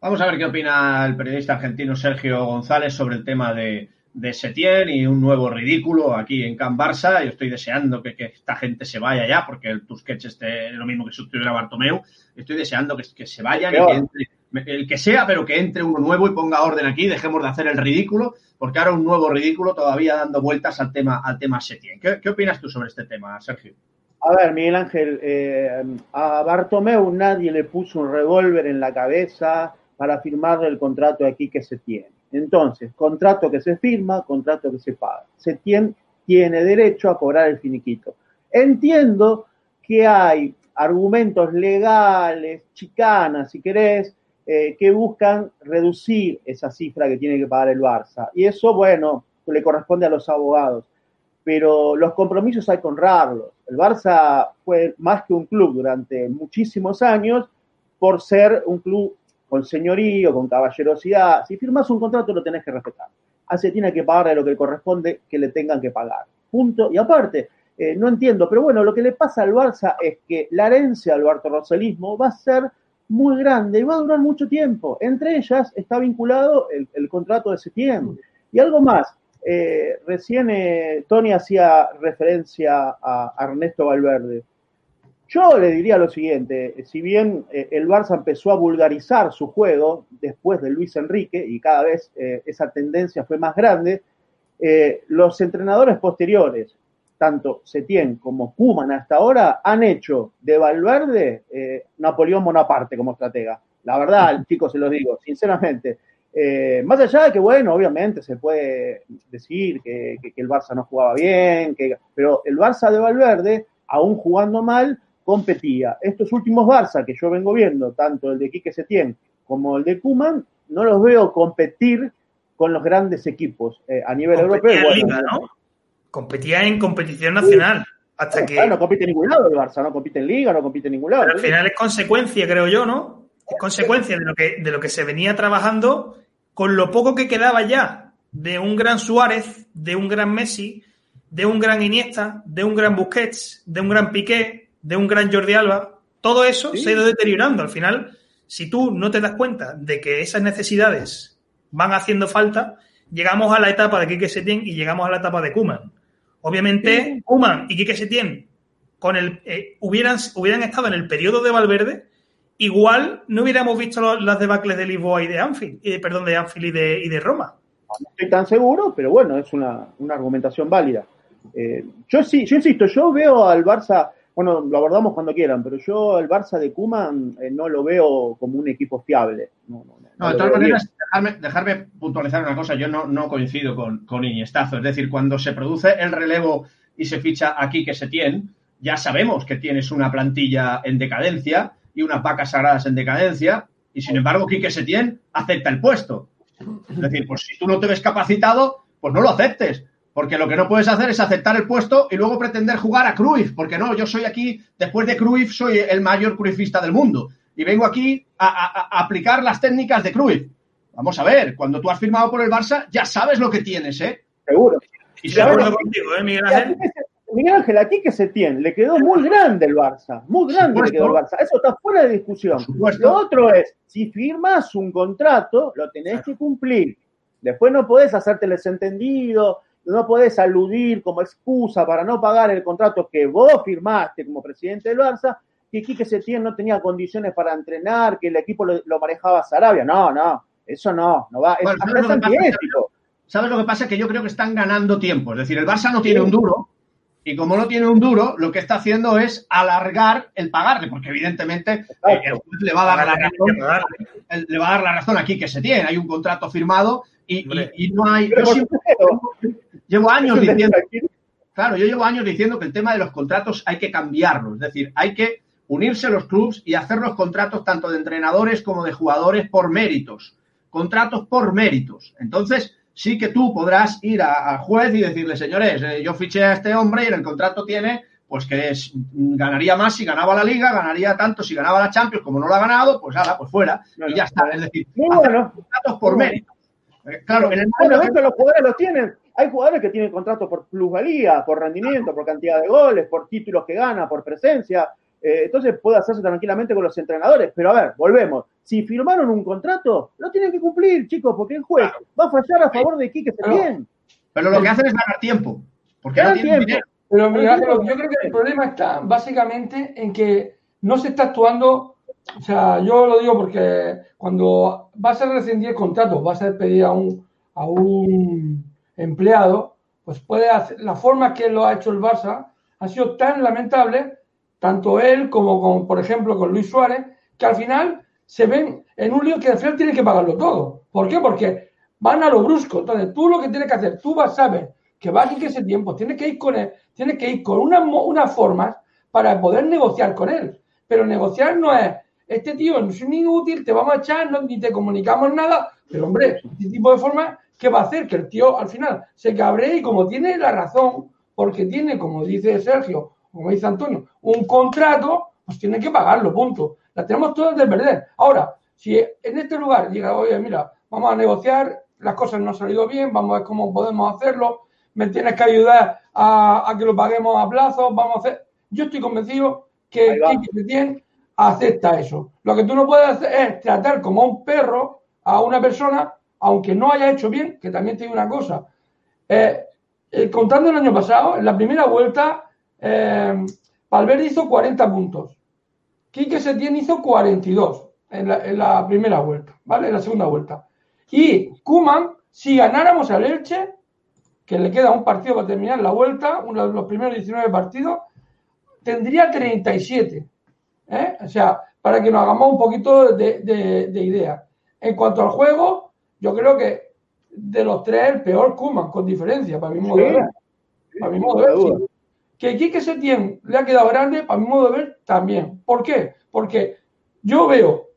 Vamos a ver qué opina el periodista argentino Sergio González sobre el tema de, de Setién y un nuevo ridículo aquí en Can Barça. Yo estoy deseando que, que esta gente se vaya ya, porque el Tusquets esté lo mismo que sustituir a Bartomeu. Estoy deseando que, que se vayan y que entre, el que sea, pero que entre uno nuevo y ponga orden aquí. Dejemos de hacer el ridículo, porque ahora un nuevo ridículo todavía dando vueltas al tema, al tema Setién. ¿Qué, ¿Qué opinas tú sobre este tema, Sergio? A ver, Miguel Ángel, eh, a Bartomeu nadie le puso un revólver en la cabeza para firmarle el contrato aquí que se tiene. Entonces, contrato que se firma, contrato que se paga. Se tiene, derecho a cobrar el finiquito. Entiendo que hay argumentos legales, chicanas, si querés, eh, que buscan reducir esa cifra que tiene que pagar el Barça. Y eso, bueno, le corresponde a los abogados. Pero los compromisos hay que honrarlos. El Barça fue más que un club durante muchísimos años por ser un club con señorío, con caballerosidad. Si firmas un contrato lo tenés que respetar. Así tiene que pagarle lo que corresponde que le tengan que pagar. Punto. Y aparte, eh, no entiendo, pero bueno, lo que le pasa al Barça es que la herencia al bartoroselismo va a ser muy grande y va a durar mucho tiempo. Entre ellas está vinculado el, contrato de septiembre. Y algo más, eh, recién eh, Tony hacía referencia a, a Ernesto Valverde. Yo le diría lo siguiente, si bien eh, el Barça empezó a vulgarizar su juego después de Luis Enrique y cada vez eh, esa tendencia fue más grande, eh, los entrenadores posteriores, tanto Setién como Kuman hasta ahora, han hecho de Valverde eh, Napoleón Bonaparte como estratega. La verdad, chicos, se lo digo, sinceramente. Eh, más allá de que, bueno, obviamente se puede decir que, que, que el Barça no jugaba bien, que, pero el Barça de Valverde, aún jugando mal, competía. Estos últimos Barça que yo vengo viendo, tanto el de Quique Setién como el de Kuman, no los veo competir con los grandes equipos eh, a nivel Competía europeo. en Liga, ¿no? Competía en competición nacional. Hasta que. No compite en ningún lado el Barça, no compite en Liga, no compite en ningún lado. Pero al final es consecuencia, creo yo, ¿no? Es consecuencia de lo que, de lo que se venía trabajando con lo poco que quedaba ya. de un gran Suárez, de un gran Messi, de un gran Iniesta, de un gran Busquets, de un gran Piqué, de un gran Jordi Alba. Todo eso se ha ido deteriorando. Al final, si tú no te das cuenta de que esas necesidades van haciendo falta, llegamos a la etapa de Quique Setién y llegamos a la etapa de Kuman. Obviamente, Kuman y Quique Setién con el, eh, hubieran, hubieran estado en el periodo de Valverde, igual no hubiéramos visto los- las debacles de Lisboa y de Anfield, eh, perdón, de Anfield y de, y de Roma. No estoy tan seguro, pero bueno, es una, una argumentación válida. Eh, yo sí, yo insisto, yo veo al Barça, bueno, lo abordamos cuando quieran, pero yo el Barça de Kuman eh, no lo veo como un equipo fiable. No, no, no, No, de todas maneras, dejarme, dejarme puntualizar una cosa. Yo no, no coincido con, con Iniestazo. Es decir, cuando se produce el relevo y se ficha aquí que se tiene, ya sabemos que tienes una plantilla en decadencia y unas vacas sagradas en decadencia, y sin embargo, Quique Setién acepta el puesto. Es decir, pues si tú no te ves capacitado, pues no lo aceptes. Porque lo que no puedes hacer es aceptar el puesto y luego pretender jugar a Cruyff. Porque no, yo soy aquí, después de Cruyff, soy el mayor Cruyffista del mundo. Y vengo aquí a, a- a aplicar las técnicas de Cruyff. Vamos a ver, cuando tú has firmado por el Barça, ya sabes lo que tienes, ¿eh? Seguro. Y si acuerdo contigo, ¿eh, Miguel Ángel? Se- Miguel Ángel, aquí que se tiene, le quedó muy grande el Barça, muy grande le quedó el Barça. Eso está fuera de discusión. Lo otro es, si firmas un contrato, lo tenés que cumplir. Después no podés hacerte el desentendido, no podés aludir como excusa para no pagar el contrato que vos firmaste como presidente del Barça, que Quique Setién no tenía condiciones para entrenar, que el equipo lo, lo manejaba Sarabia. No, no, eso no, no va. Es, Bueno, hasta ¿sabes es lo que pasa? antiético. ¿Sabes lo que pasa? Que yo creo que están ganando tiempo. Es decir, el Barça no tiene un duro. Y como no tiene un duro, lo que está haciendo es alargar el pagarle, porque evidentemente eh, el juez le va a dar la razón, el- le va a dar la razón aquí que se tiene. Hay un contrato firmado y, Hombre. y- y no hay. Yo siempre- llevo años diciendo, claro, yo llevo años diciendo que el tema de los contratos hay que cambiarlo. Es decir, hay que unirse los clubs y hacer los contratos tanto de entrenadores como de jugadores por méritos. Contratos por méritos. Entonces, sí que tú podrás ir a- al juez y decirle, señores, eh, yo fiché a este hombre y en el contrato tiene pues que es- mm, ganaría más si ganaba la liga, ganaría tanto si ganaba la Champions, como no lo ha ganado, pues nada, pues fuera. No, y no. ya está. Es decir, hacer contratos por. Eh, Claro, en el Bueno, momento los jugadores lo tienen. Hay jugadores que tienen contratos por plusvalía, por rendimiento, por cantidad de goles, por títulos que gana, por presencia. Eh, entonces puede hacerse tranquilamente con los entrenadores. Pero a ver, volvemos. Si firmaron un contrato, lo tienen que cumplir, chicos, porque el juez va a fallar a favor de Quique. Setién. Pero lo que hacen es ganar tiempo. Porque no Ganan tienen tiempo. dinero. Pero digo- yo creo que el problema está básicamente en que no se está actuando. O sea, yo lo digo porque cuando vas a rescindir el contrato, vas a despedir a un, a un empleado, pues puede hacer, la forma que lo ha hecho el Barça ha sido tan lamentable, tanto él como con, por ejemplo, con Luis Suárez, que al final se ven en un lío que al final tienen que pagarlo todo. ¿Por qué? Porque van a lo brusco. Entonces, tú lo que tienes que hacer, tú vas a ver que va a que ese tiempo, tienes que ir con él, tienes que ir con unas unas formas para poder negociar con él. Pero negociar no es, este tío es un inútil, te vamos a echar, no, ni te comunicamos nada. Pero hombre, este tipo de formas, ¿qué va a hacer? Que el tío al final se cabree y como tiene la razón, porque tiene, como dice Sergio, como dice Antonio, un contrato, pues tiene que pagarlo, punto. La tenemos todas de perder. Ahora, si en este lugar llega, oye, mira, vamos a negociar, las cosas no han salido bien, vamos a ver cómo podemos hacerlo, me tienes que ayudar a, a que lo paguemos a plazo, vamos a hacer. Yo estoy convencido que Setién acepta eso. Lo que tú no puedes hacer es tratar como a un perro a una persona, aunque no haya hecho bien, que también digo una cosa. Eh, eh, contando el año pasado, en la primera vuelta, eh, Valverde hizo 40 puntos. Quique Setién hizo 42 en la, en la primera vuelta, ¿vale? En la segunda vuelta. Y Kuman, si ganáramos al Elche, que le queda un partido para terminar la vuelta, uno de los primeros 19 partidos, tendría 37. ¿Eh? O sea, para que nos hagamos un poquito de, de- de idea. En cuanto al juego, yo creo que de los tres, el peor Kuman, con diferencia, para mi modo de ver. Para mi modo de ver, sí. Que Quique Setién le ha quedado grande, para mi modo de ver, también. ¿Por qué? Porque yo veo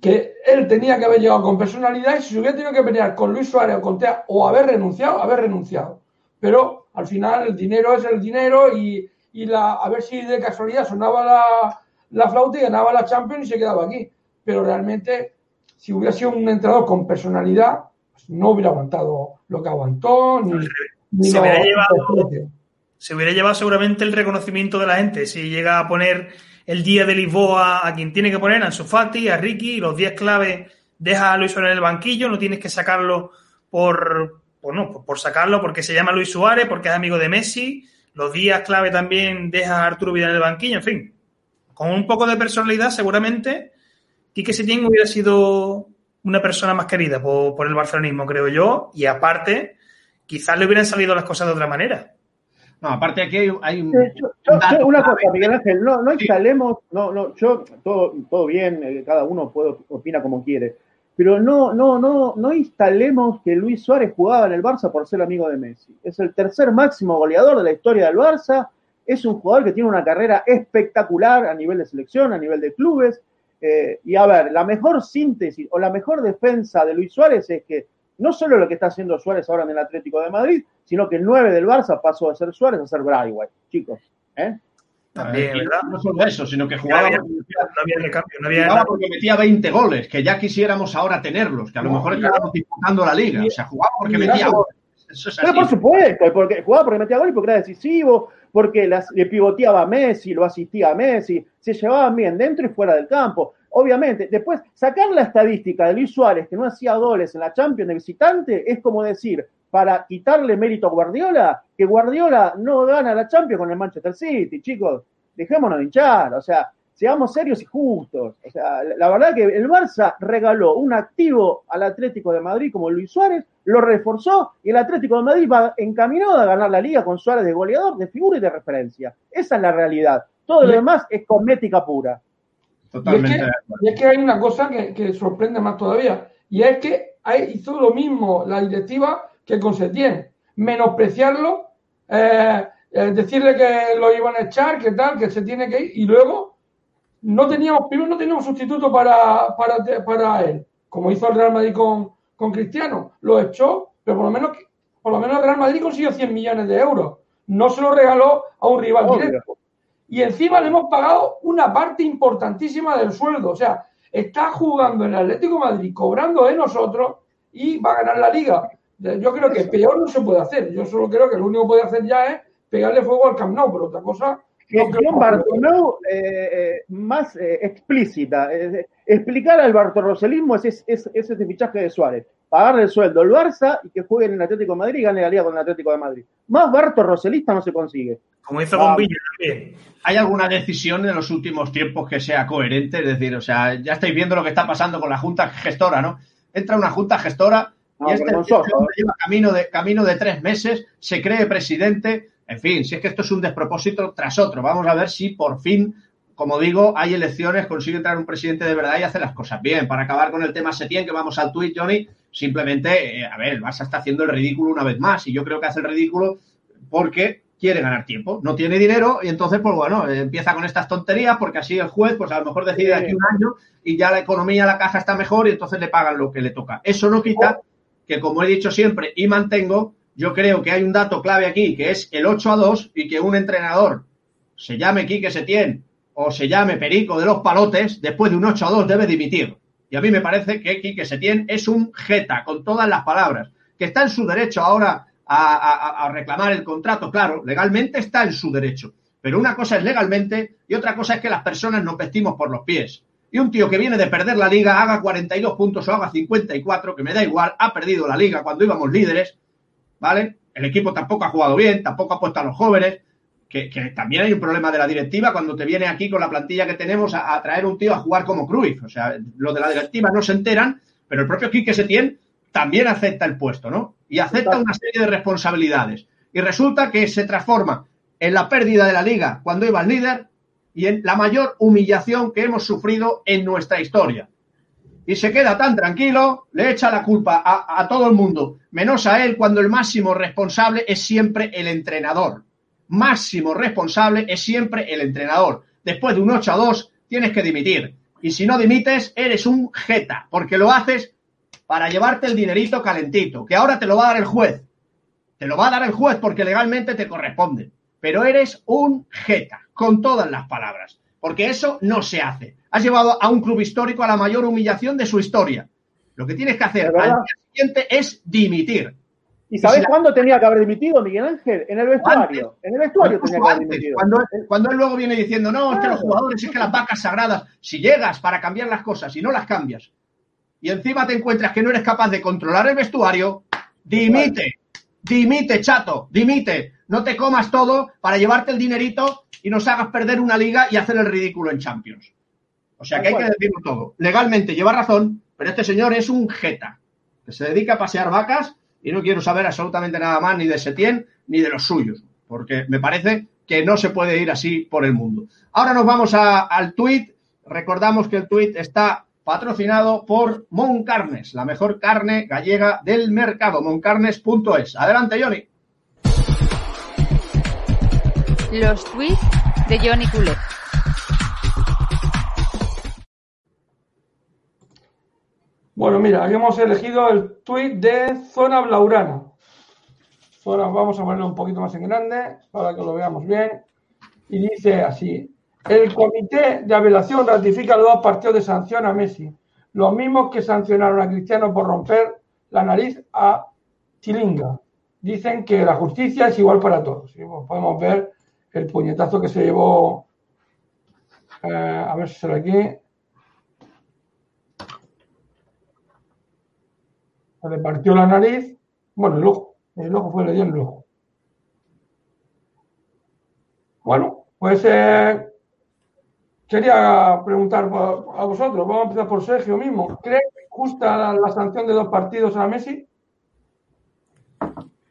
que él tenía que haber llegado con personalidad y si se hubiera tenido que pelear con Luis Suárez o con Tea o haber renunciado, haber renunciado. Pero al final el dinero es el dinero y, y la, a ver si de casualidad sonaba la, la flauta y ganaba la Champions y se quedaba aquí. Pero realmente, si hubiera sido un entrenador con personalidad, no hubiera aguantado lo que aguantó, ni, ni Se lo- hubiera llevado- se hubiera llevado seguramente el reconocimiento de la gente si llega a poner el día de Lisboa a quien tiene que poner, a Ansu Fati, a Ricky, los días clave deja a Luis Suárez en el banquillo, no tienes que sacarlo por, por, no, por- por sacarlo porque se llama Luis Suárez, porque es amigo de Messi, los días clave también deja a Arturo Vidal en el banquillo, en fin. Con un poco de personalidad seguramente Quique Setién hubiera sido una persona más querida por, por el barcelonismo, creo yo, y aparte, quizás le hubieran salido las cosas de otra manera. No, aparte aquí hay, hay un... Eh, yo- yo- una cosa, Miguel Ángel, no, no Sí. instalemos, no, no, yo, todo, todo bien, eh, cada uno puede, opina como quiere, pero no, no, no, no instalemos que Luis Suárez jugaba en el Barça por ser amigo de Messi. Es el tercer máximo goleador de la historia del Barça, es un jugador que tiene una carrera espectacular a nivel de selección, a nivel de clubes, eh, y a ver, la mejor síntesis o la mejor defensa de Luis Suárez es que no solo lo que está haciendo Suárez ahora en el Atlético de Madrid, sino que el 9 del Barça pasó de ser Suárez a ser Braithwaite, chicos. ¿eh? También, ¿verdad? no solo eso, sino que jugaba, había, porque, no había recambio, no había jugaba nada. porque metía 20 goles, que ya quisiéramos ahora tenerlos, que a lo No, mejor estábamos disputando la liga. O sea, jugaba porque metía goles. Eso es Pero así. por supuesto, porque jugaba porque metía gol y porque era decisivo, porque las- le pivoteaba a Messi, lo asistía a Messi, se llevaban bien dentro y fuera del campo. Obviamente, después, sacar la estadística de Luis Suárez, que no hacía goles en la Champions de visitante, es como decir, para quitarle mérito a Guardiola, que Guardiola no gana la Champions con el Manchester City, chicos. Dejémonos de hinchar, o sea, seamos serios y justos. O sea, la, verdad que el Barça regaló un activo al Atlético de Madrid como Luis Suárez, lo reforzó y el Atlético de Madrid va encaminado a ganar la liga con Suárez de goleador, de figura y de referencia. Esa es la realidad. Todo lo demás es cosmética pura. Y es, Totalmente que, y es que hay una cosa que, que sorprende más todavía, y es que hay- hizo lo mismo la directiva que con Setién, menospreciarlo, eh, eh, decirle que lo iban a echar, que tal, que se tiene que ir, y luego no teníamos, primero no teníamos sustituto para, para, para él, como hizo el Real Madrid con, con Cristiano, lo echó, pero por lo menos por lo menos el Real Madrid consiguió 100 millones de euros, no se lo regaló a un rival Obvio. directo y encima le hemos pagado una parte importantísima del sueldo. O sea, está jugando en el Atlético de Madrid, cobrando de nosotros y va a ganar la liga. Yo creo que peor no se puede hacer. Yo solo creo que lo único que puede hacer ya es pegarle fuego al Camp Nou, pero otra cosa. Gestión que- Bartomeu eh, eh, más eh, explícita. Eh, explicar al bartorroselismo es, es, es- es ese fichaje de Suárez. Pagarle el sueldo al Barça y que juegue en el Atlético de Madrid y gane la liga con el Atlético de Madrid. Más bartorroselista no se consigue. Como hizo con Villa también. ¿Hay alguna decisión en los últimos tiempos que sea coherente? Es decir, o sea, ya estáis viendo lo que está pasando con la Junta Gestora, ¿no? Entra una Junta Gestora No, y este, este lleva camino de, camino de tres meses, se cree presidente. En fin, si es que esto es un despropósito tras otro. Vamos a ver si por fin, como digo, hay elecciones, consigue entrar un presidente de verdad y hace las cosas bien. Para acabar con el tema Setién, que vamos al tuit, Johnny, simplemente, eh, a ver, el Barça está haciendo el ridículo una vez más y yo creo que hace el ridículo porque quiere ganar tiempo, no tiene dinero y entonces, pues bueno, eh, empieza con estas tonterías porque así el juez, pues a lo mejor decide de aquí un año y ya la economía, la caja está mejor y entonces le pagan lo que le toca. Eso no quita que, como he dicho siempre y mantengo, yo creo que hay un dato clave aquí, que es el 8 a 2 y que un entrenador se llame Quique Setién o se llame Perico de los Palotes, después de un 8 a 2 debe dimitir. Y a mí me parece que Quique Setién es un jeta, con todas las palabras, que está en su derecho ahora a, a- reclamar el contrato, claro, legalmente está en su derecho. Pero una cosa es legalmente y otra cosa es que las personas nos vestimos por los pies. Y un tío que viene de perder la liga, haga 42 puntos o haga 54, que me da igual, ha perdido la liga cuando íbamos líderes, ¿vale? El equipo tampoco ha jugado bien, tampoco ha puesto a los jóvenes, que, que también hay un problema de la directiva cuando te viene aquí con la plantilla que tenemos a, a traer un tío a jugar como Cruyff. O sea, los de la directiva no se enteran, pero el propio Quique Setién también acepta el puesto, ¿no? Y acepta una serie de responsabilidades. Y resulta que se transforma en la pérdida de la liga cuando iba el líder y en la mayor humillación que hemos sufrido en nuestra historia. Y se queda tan tranquilo, le echa la culpa a, todo el mundo, menos a él, cuando el máximo responsable es siempre el entrenador. Máximo responsable es siempre el entrenador. Después de un 8 a 2 tienes que dimitir. Y si no dimites, eres un jeta, porque lo haces para llevarte el dinerito calentito, que ahora te lo va a dar el juez. Te lo va a dar el juez porque legalmente te corresponde. Pero eres un jeta, con todas las palabras. Porque eso no se hace. Has llevado a un club histórico a la mayor humillación de su historia. Lo que tienes que hacer al día siguiente es dimitir. ¿Y sabes si la- cuándo tenía que haber dimitido Miguel Ángel? En el vestuario. En el vestuario Cuando, tenía que haber antes, dimitido. cuando, cuando él luego viene diciendo, no, es que los jugadores, es que las vacas sagradas, si llegas para cambiar las cosas y no las cambias, y encima te encuentras que no eres capaz de controlar el vestuario, dimite, dimite, chato, dimite, no te comas todo para llevarte el dinerito y nos hagas perder una liga y hacer el ridículo en Champions. O sea que hay que decirlo todo. Legalmente lleva razón, pero este señor es un jeta, que se dedica a pasear vacas y no quiero saber absolutamente nada más ni de Setién ni de los suyos, porque me parece que no se puede ir así por el mundo. Ahora nos vamos a- al tuit. Recordamos que el tuit está patrocinado por Moncarnes, la mejor carne gallega del mercado, moncarnes.es. Adelante, Johnny. Los tweets de Johnny Culet. Bueno, mira, aquí hemos elegido el tuit de Zona Blaurana. Zona, vamos a ponerlo un poquito más en grande para que lo veamos bien. Y dice así: El comité de apelación ratifica los dos partidos de sanción a Messi, los mismos que sancionaron a Cristiano por romper la nariz a Chilinga. Dicen que la justicia es igual para todos. Y pues podemos ver el puñetazo que se llevó. eh, a ver si sale aquí. Se le partió la nariz, bueno, el ojo, el ojo fue, le dio en el ojo. Bueno, pues eh, quería preguntar a vosotros, vamos a empezar por Sergio mismo. ¿Cree justa la, la sanción de dos partidos a Messi?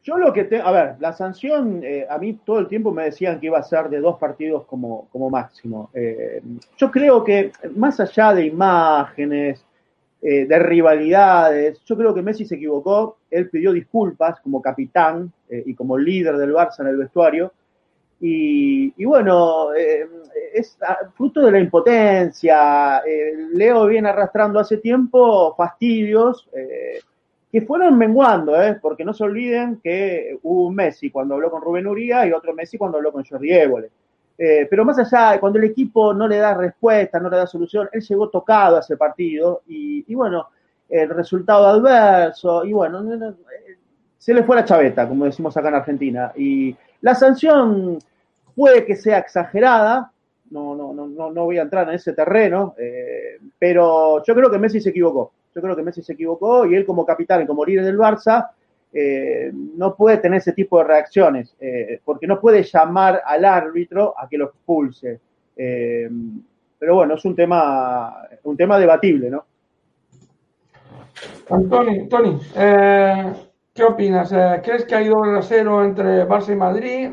Yo lo que te, a ver, la sanción, eh, a mí todo el tiempo me decían que iba a ser de dos partidos como, como máximo. Eh, yo creo que más allá de imágenes, eh, de rivalidades, yo creo que Messi se equivocó. Él pidió disculpas como capitán eh, y como líder del Barça en el vestuario. Y, bueno, eh, es ah, fruto de la impotencia. Leo viene arrastrando hace tiempo fastidios. que fueron menguando, porque no se olviden que hubo un Messi cuando habló con Rubén Uría y otro Messi cuando habló con Jordi Évole. Eh, pero más allá, cuando el equipo no le da respuesta, no le da solución, él llegó tocado a ese partido y, bueno, el resultado adverso, y bueno, no, no, eh, se le fue la chaveta, como decimos acá en Argentina. Y la sanción puede que sea exagerada, no, no, no, no, voy a entrar en ese terreno, eh, pero yo creo que Messi se equivocó. Yo creo que Messi se equivocó y él como capitán como líder del Barça eh, no puede tener ese tipo de reacciones, eh, porque no puede llamar al árbitro a que lo expulse. Eh, pero bueno, es un tema, un tema debatible, ¿no? Antoni, Tony, eh, ¿qué opinas? ¿Crees que ha ido el rasero entre Barça y Madrid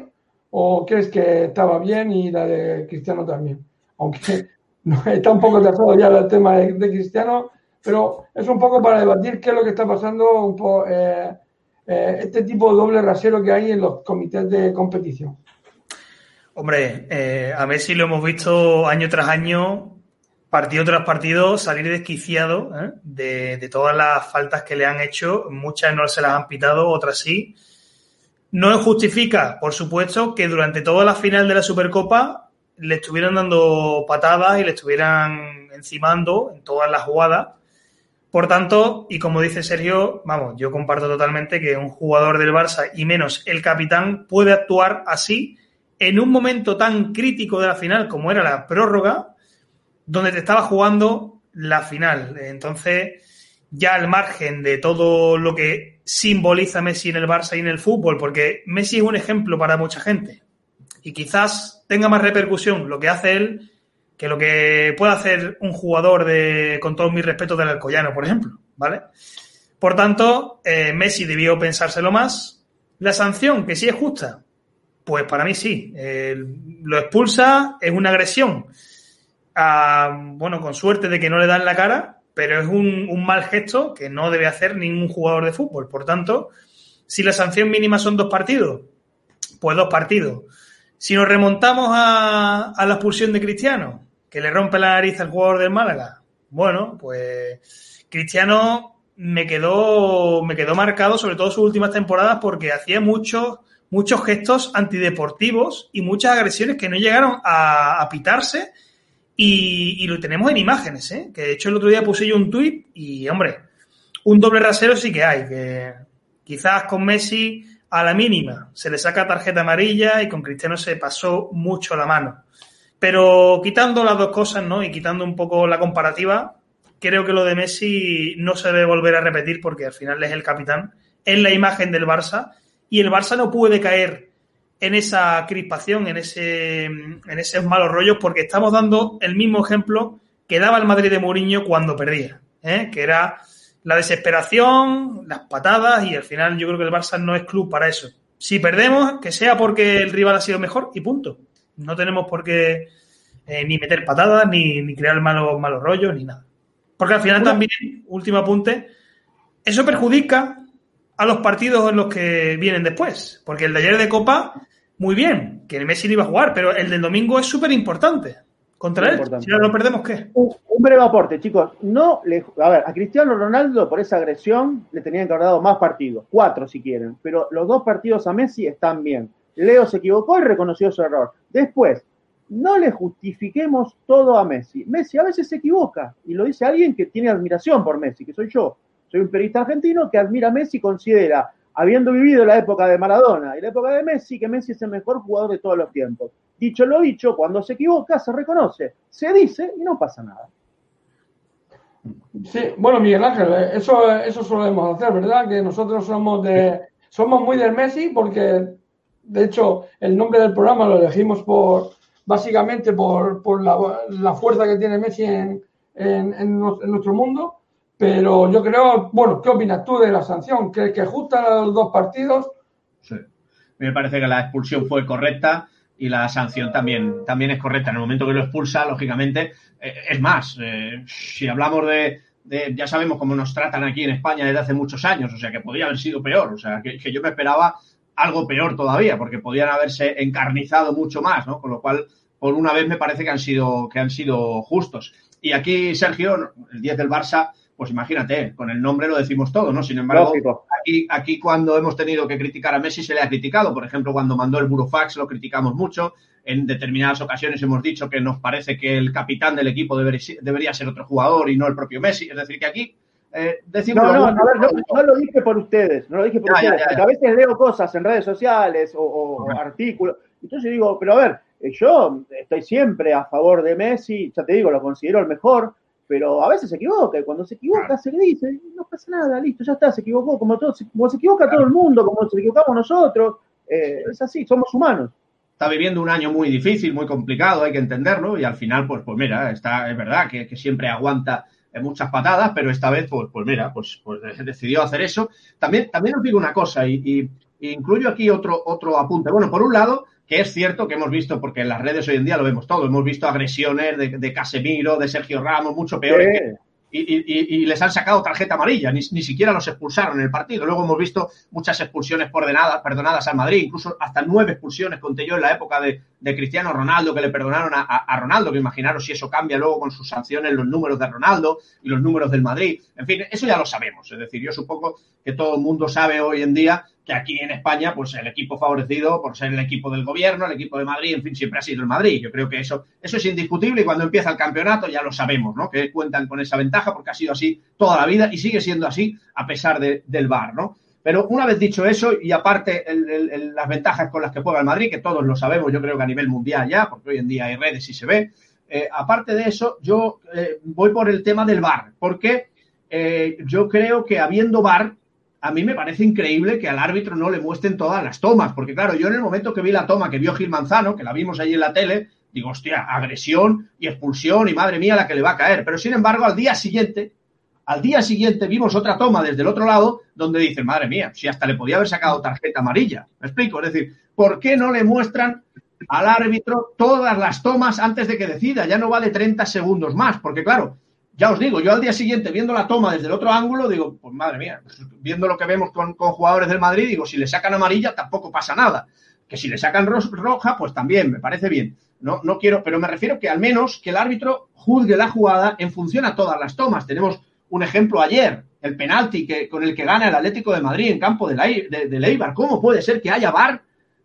o crees que estaba bien y la de Cristiano también? Aunque está un poco trazado ya el tema de, de Cristiano, pero es un poco para debatir qué es lo que está pasando, un po- eh, eh, este tipo de doble rasero que hay en los comités de competición. Hombre, eh, a Messi lo hemos visto año tras año, partido tras partido, salir desquiciado ¿eh? de, de todas las faltas que le han hecho. Muchas no se las han pitado, otras sí. No justifica, por supuesto, que durante toda la final de la Supercopa le estuvieran dando patadas y le estuvieran encimando en todas las jugadas. Por tanto, y como dice Sergio, vamos, yo comparto totalmente que un jugador del Barça y menos el capitán puede actuar así en un momento tan crítico de la final como era la prórroga, donde te estaba jugando la final. Entonces, ya al margen de todo lo que simboliza Messi en el Barça y en el fútbol, porque Messi es un ejemplo para mucha gente. Y quizás tenga más repercusión lo que hace él que lo que puede hacer un jugador de, con todos mis respetos del Alcoyano, por ejemplo, ¿vale? Por tanto, eh, Messi debió pensárselo más. La sanción, que sí es justa, pues para mí sí. Eh, lo expulsa, es una agresión. Bueno, con suerte de que no le dan la cara, pero es un, un, mal gesto que no debe hacer ningún jugador de fútbol. Por tanto, si la sanción mínima son dos partidos, pues dos partidos. Si nos remontamos a la expulsión de Cristiano, que le rompe la nariz al jugador del Málaga, bueno, pues Cristiano me quedó, me quedó marcado, sobre todo sus últimas temporadas, porque hacía muchos, muchos gestos antideportivos y muchas agresiones que no llegaron a, a pitarse y, y, lo tenemos en imágenes, ¿eh? que de hecho el otro día puse yo un tuit y, hombre, un doble rasero sí que hay, que quizás con Messi a la mínima se le saca tarjeta amarilla y con Cristiano se pasó mucho la mano. Pero quitando las dos cosas, ¿no? Y quitando un poco la comparativa, creo que lo de Messi no se debe volver a repetir porque al final es el capitán, es la imagen del Barça y el Barça no puede caer en esa crispación, en ese en esos malos rollos porque estamos dando el mismo ejemplo que daba el Madrid de Mourinho cuando perdía, ¿eh? que era la desesperación, las patadas y al final yo creo que el Barça no es club para eso. Si perdemos, que sea porque el rival ha sido mejor y punto. No tenemos por qué eh, ni meter patadas, ni, ni crear malos, malos rollos, ni nada. Porque al final también, último apunte, eso perjudica a los partidos en los que vienen después. Porque el de ayer de Copa, muy bien, que el Messi no iba a jugar, pero el del domingo es súper importante. Contra él, si ahora lo perdemos, ¿qué? Un, un, breve aporte, chicos. No le, a ver, a Cristiano Ronaldo por esa agresión le tenían que haber dado más partidos, cuatro si quieren, pero los dos partidos a Messi están bien. Leo se equivocó y reconoció su error. Después, no le justifiquemos todo a Messi. Messi a veces se equivoca y lo dice alguien que tiene admiración por Messi, que soy yo. Soy un periodista argentino que admira a Messi y considera, habiendo vivido la época de Maradona y la época de Messi, que Messi es el mejor jugador de todos los tiempos. Dicho lo dicho, cuando se equivoca se reconoce, se dice y no pasa nada. Sí, bueno, Miguel Ángel, eso, eso solemos hacer, ¿verdad? Que nosotros somos de somos muy del Messi porque, de hecho, el nombre del programa lo elegimos por básicamente por, por la, la, fuerza que tiene Messi en, en, nuestro mundo. Pero yo creo, bueno, ¿qué opinas tú de la sanción? ¿Crees que justa los dos partidos? Sí. Me parece que la expulsión fue correcta y la sanción también, también es correcta. En el momento que lo expulsa, lógicamente, eh, es más, eh, si hablamos de, de, ya sabemos cómo nos tratan aquí en España desde hace muchos años, o sea, que podría haber sido peor, o sea, que, que yo me esperaba algo peor todavía, porque podían haberse encarnizado mucho más, ¿no? Con lo cual, por una vez me parece que han sido, que han sido justos. Y aquí, Sergio, el 10 del Barça, pues imagínate, con el nombre lo decimos todo, ¿no? Sin embargo, aquí, aquí cuando hemos tenido que criticar a Messi se le ha criticado. Por ejemplo, cuando mandó el Burofax lo criticamos mucho. En determinadas ocasiones hemos dicho que nos parece que el capitán del equipo debería, debería ser otro jugador y no el propio Messi. Es decir, que aquí eh. No, no, a ver, no, no, lo dije por ustedes, no lo dije por ya, ustedes. Ya, ya, a veces leo cosas en redes sociales o, o, o artículos. Entonces digo, pero a ver, yo estoy siempre a favor de Messi, ya te digo, lo considero el mejor, pero a veces se equivoca, y cuando se equivoca claro. se le dice, no pasa nada, listo, ya está, se equivocó, como, todo, como se equivoca claro. todo el mundo, como nos equivocamos nosotros, eh, es así, somos humanos. Está viviendo un año muy difícil, muy complicado, hay que entenderlo, y al final, pues, pues mira, está, es verdad que, que siempre aguanta muchas patadas, pero esta vez, pues, pues mira, pues, pues decidió hacer eso. También, también os digo una cosa, y, incluyo aquí otro, otro apunte. Bueno, por un lado, que es cierto que hemos visto, porque en las redes hoy en día lo vemos todo, hemos visto agresiones de, de Casemiro, de Sergio Ramos, mucho peores. Sí. Que, y, y, y, les han sacado tarjeta amarilla, ni, ni, siquiera los expulsaron en el partido. Luego hemos visto muchas expulsiones perdonadas, perdonadas al Madrid, incluso hasta nueve expulsiones, conté yo en la época de, de Cristiano Ronaldo, que le perdonaron a, a, Ronaldo, que imaginaros si eso cambia luego con sus sanciones, los números de Ronaldo y los números del Madrid. En fin, eso ya lo sabemos. Es decir, yo supongo que todo el mundo sabe hoy en día que aquí en España, pues el equipo favorecido por ser el equipo del gobierno, el equipo de Madrid, en fin, siempre ha sido el Madrid. Yo creo que eso, eso es indiscutible y cuando empieza el campeonato ya lo sabemos, ¿no? Que cuentan con esa ventaja porque ha sido así toda la vida y sigue siendo así a pesar de, del VAR, ¿no? Pero una vez dicho eso, y aparte el, las ventajas con las que juega el Madrid, que todos lo sabemos, yo creo que a nivel mundial ya, porque hoy en día hay redes y se ve, eh, aparte de eso, yo eh, voy por el tema del VAR, porque eh, yo creo que habiendo VAR, a mí me parece increíble que al árbitro no le muestren todas las tomas, porque claro, yo en el momento que vi la toma que vio Gil Manzano, que la vimos ahí en la tele, digo, hostia, agresión y expulsión y madre mía la que le va a caer. Pero sin embargo, al día siguiente, al día siguiente vimos otra toma desde el otro lado donde dicen, madre mía, si hasta le podía haber sacado tarjeta amarilla. ¿Me explico? Es decir, ¿por qué no le muestran al árbitro todas las tomas antes de que decida? Ya no vale 30 segundos más, porque claro, ya os digo, yo al día siguiente, viendo la toma desde el otro ángulo, digo, pues madre mía, viendo lo que vemos con, con jugadores del Madrid, digo, si le sacan amarilla tampoco pasa nada. Que si le sacan ro roja, pues también, me parece bien. No, no quiero, pero me refiero que al menos que el árbitro juzgue la jugada en función a todas las tomas. Tenemos un ejemplo ayer, el penalti que, con el que gana el Atlético de Madrid en campo de, la, de, de Leibar. ¿Cómo puede ser que haya VAR?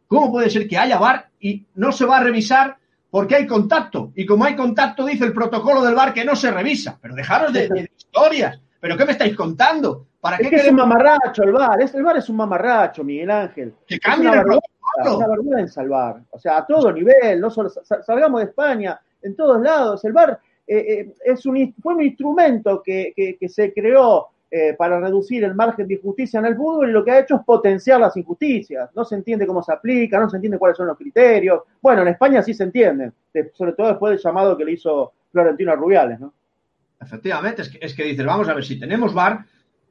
¿Cómo puede ser que haya VAR y no se va a revisar porque hay contacto. Y como hay contacto, dice el protocolo del bar que no se revisa. Pero dejaros de, de, historias. ¿Pero qué me estáis contando? ¿Para Es qué que es un mamarracho el VAR, es, el VAR es un mamarracho, Miguel Ángel. que Es cambien el protocolo? una vergüenza el VAR. O sea, a todo nivel, no solo sa- salgamos de España, en todos lados. El VAR eh, eh, es un, fue un instrumento que, que- se creó eh, para reducir el margen de injusticia en el fútbol y lo que ha hecho es potenciar las injusticias. No se entiende cómo se aplica, no se entiende cuáles son los criterios. Bueno, en España sí se entienden, de- sobre todo después del llamado que le hizo Florentino Rubiales, ¿no? Efectivamente, es que, es que dices, vamos a ver, si tenemos VAR,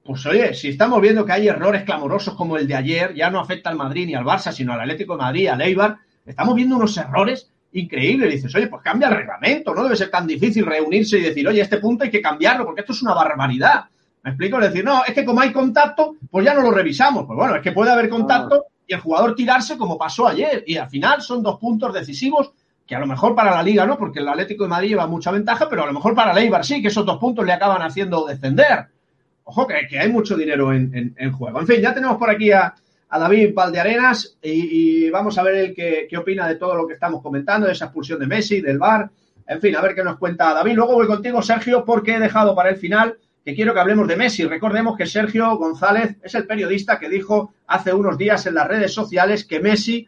pues oye, si estamos viendo que hay errores clamorosos como el de ayer, ya no afecta al Madrid ni al Barça, sino al Atlético de Madrid, al Eibar, estamos viendo unos errores increíbles. Dices, oye, pues cambia el reglamento, no debe ser tan difícil reunirse y decir, oye, este punto hay que cambiarlo, porque esto es una barbaridad. ¿Me explico? Es decir, no, es que como hay contacto, pues ya no lo revisamos. Pues bueno, es que puede haber contacto y el jugador tirarse como pasó ayer. Y al final son dos puntos decisivos que a lo mejor para la Liga no, porque el Atlético de Madrid lleva mucha ventaja, pero a lo mejor para el Eibar sí, que esos dos puntos le acaban haciendo descender. Ojo, que, que hay mucho dinero en, en- en juego. En fin, ya tenemos por aquí a, a David Valdearenas y, y vamos a ver el qué, qué opina de todo lo que estamos comentando, de esa expulsión de Messi, del VAR. En fin, a ver qué nos cuenta David. Luego voy contigo, Sergio, porque he dejado para el final que quiero que hablemos de Messi. Recordemos que Sergio González es el periodista que dijo hace unos días en las redes sociales que Messi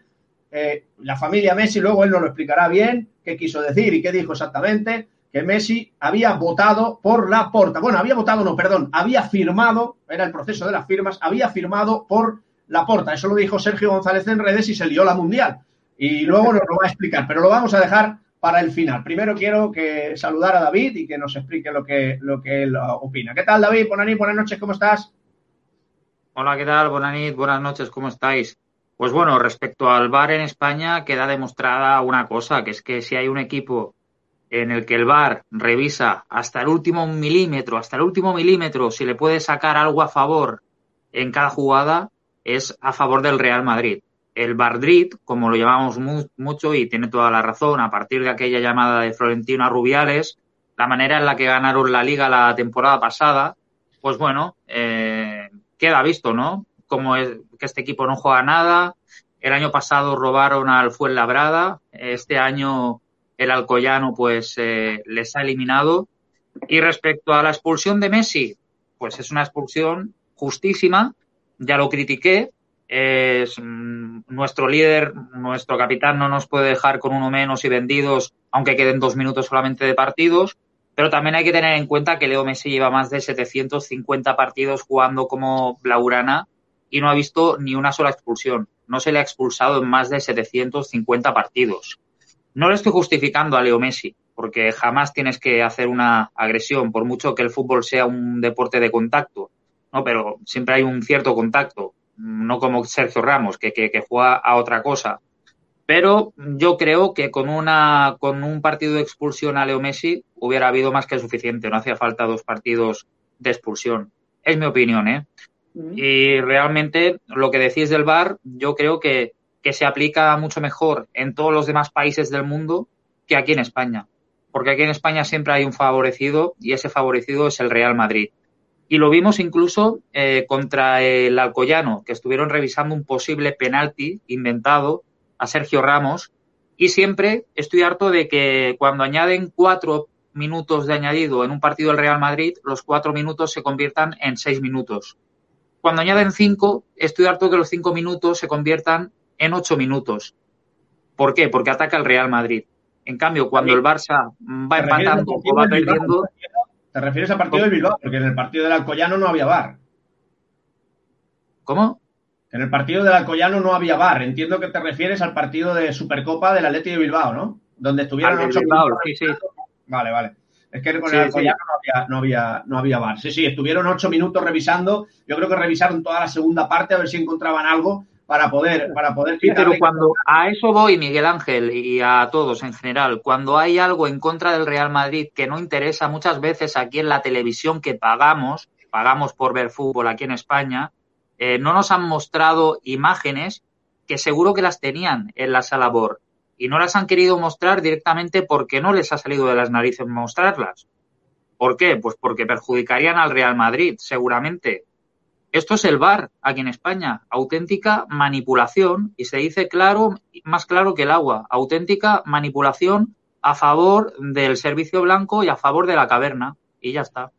eh, la familia Messi, luego él nos lo explicará bien qué quiso decir y qué dijo exactamente, que Messi había votado por la porta. Bueno, había votado, no, perdón, había firmado, era el proceso de las firmas, había firmado por la porta. Eso lo dijo Sergio González en redes y se lió la mundial. Y luego nos lo va a explicar, pero lo vamos a dejar para el final. Primero quiero que saludar a David y que nos explique lo que, lo que él uh, opina. ¿Qué tal, David? Buenas, buenas noches, ¿cómo estás? Hola, ¿qué tal? Buenas noches, buenas noches, ¿cómo estáis? Pues bueno, respecto al VAR en España queda demostrada una cosa, que es que si hay un equipo en el que el VAR revisa hasta el último milímetro, hasta el último milímetro, si le puede sacar algo a favor en cada jugada, es a favor del Real Madrid. El Madrid, como lo llamamos mu mucho y tiene toda la razón, a partir de aquella llamada de Florentino a Rubiales, la manera en la que ganaron la liga la temporada pasada, pues bueno, eh, queda visto, ¿no? Como que este equipo no juega nada. El año pasado robaron al Fuenlabrada. Este año el Alcoyano, pues, eh, les ha eliminado. Y respecto a la expulsión de Messi, pues es una expulsión justísima. Ya lo critiqué. Es, mm, nuestro líder, nuestro capitán no nos puede dejar con uno menos y vendidos, aunque queden dos minutos solamente de partidos. Pero también hay que tener en cuenta que Leo Messi lleva más de 750 partidos jugando como Blaugrana y no ha visto ni una sola expulsión. No se le ha expulsado en más de 750 partidos. No le estoy justificando a Leo Messi, porque jamás tienes que hacer una agresión, por mucho que el fútbol sea un deporte de contacto, ¿no? Pero siempre hay un cierto contacto, no como Sergio Ramos, que, que, que juega a otra cosa. Pero yo creo que con una con un partido de expulsión a Leo Messi hubiera habido más que suficiente. No hacía falta dos partidos de expulsión. Es mi opinión, ¿eh? Y realmente lo que decís del VAR, yo creo que, que se aplica mucho mejor en todos los demás países del mundo que aquí en España. Porque aquí en España siempre hay un favorecido y ese favorecido es el Real Madrid. Y lo vimos incluso eh, contra el Alcoyano, que estuvieron revisando un posible penalti inventado a Sergio Ramos. Y siempre estoy harto de que cuando añaden cuatro minutos de añadido en un partido del Real Madrid, los cuatro minutos se conviertan en seis minutos. Cuando añaden cinco, estoy harto que los cinco minutos se conviertan en ocho minutos. ¿Por qué? Porque ataca el Real Madrid. En cambio, cuando el Barça va empatando o va perdiendo. ¿Te refieres al partido de Bilbao? Porque en el partido del Alcoyano no había bar. ¿Cómo? En el partido del Alcoyano no había bar. Entiendo que te refieres al partido de Supercopa del Atlético de Bilbao, ¿no? Donde estuvieron ocho Bilbao, minutos. sí, sí. Vale, vale. Es que con Sí, el sí. Alcoyano no había, no había, no había bar. Sí, sí, estuvieron ocho minutos revisando. Yo creo que revisaron toda la segunda parte a ver si encontraban algo para poder, para poder pero cuando a eso voy, Miguel Ángel, y a todos en general, cuando hay algo en contra del Real Madrid que no interesa muchas veces aquí en la televisión que pagamos, pagamos por ver fútbol aquí en España, eh, no nos han mostrado imágenes que seguro que las tenían en la sala BOR y no las han querido mostrar directamente porque no les ha salido de las narices mostrarlas. ¿Por qué? Pues porque perjudicarían al Real Madrid, seguramente. Esto es el VAR. Aquí en España, auténtica manipulación y se dice claro, más claro que el agua, auténtica manipulación a favor del servicio blanco y a favor de la caverna. Y ya está.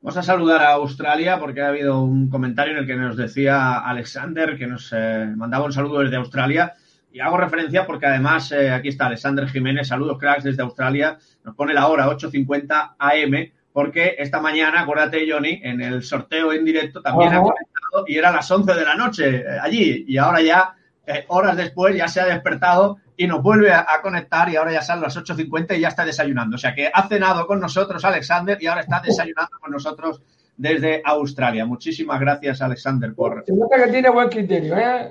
Vamos a saludar a Australia porque ha habido un comentario en el que nos decía Alexander que nos eh, mandaba un saludo desde Australia. Y hago referencia porque además eh, aquí está Alexander Jiménez, saludos cracks desde Australia, nos pone la hora 8.50 AM porque esta mañana, acuérdate Johnny, en el sorteo en directo también ha conectado y era las 11 de la noche eh, allí y ahora ya, eh, horas después, ya se ha despertado y nos vuelve a, a conectar y ahora ya son las 8.50 y ya está desayunando. O sea que ha cenado con nosotros Alexander y ahora está desayunando con nosotros desde Australia. Muchísimas gracias Alexander por... Se nota que tiene buen criterio, ¿eh?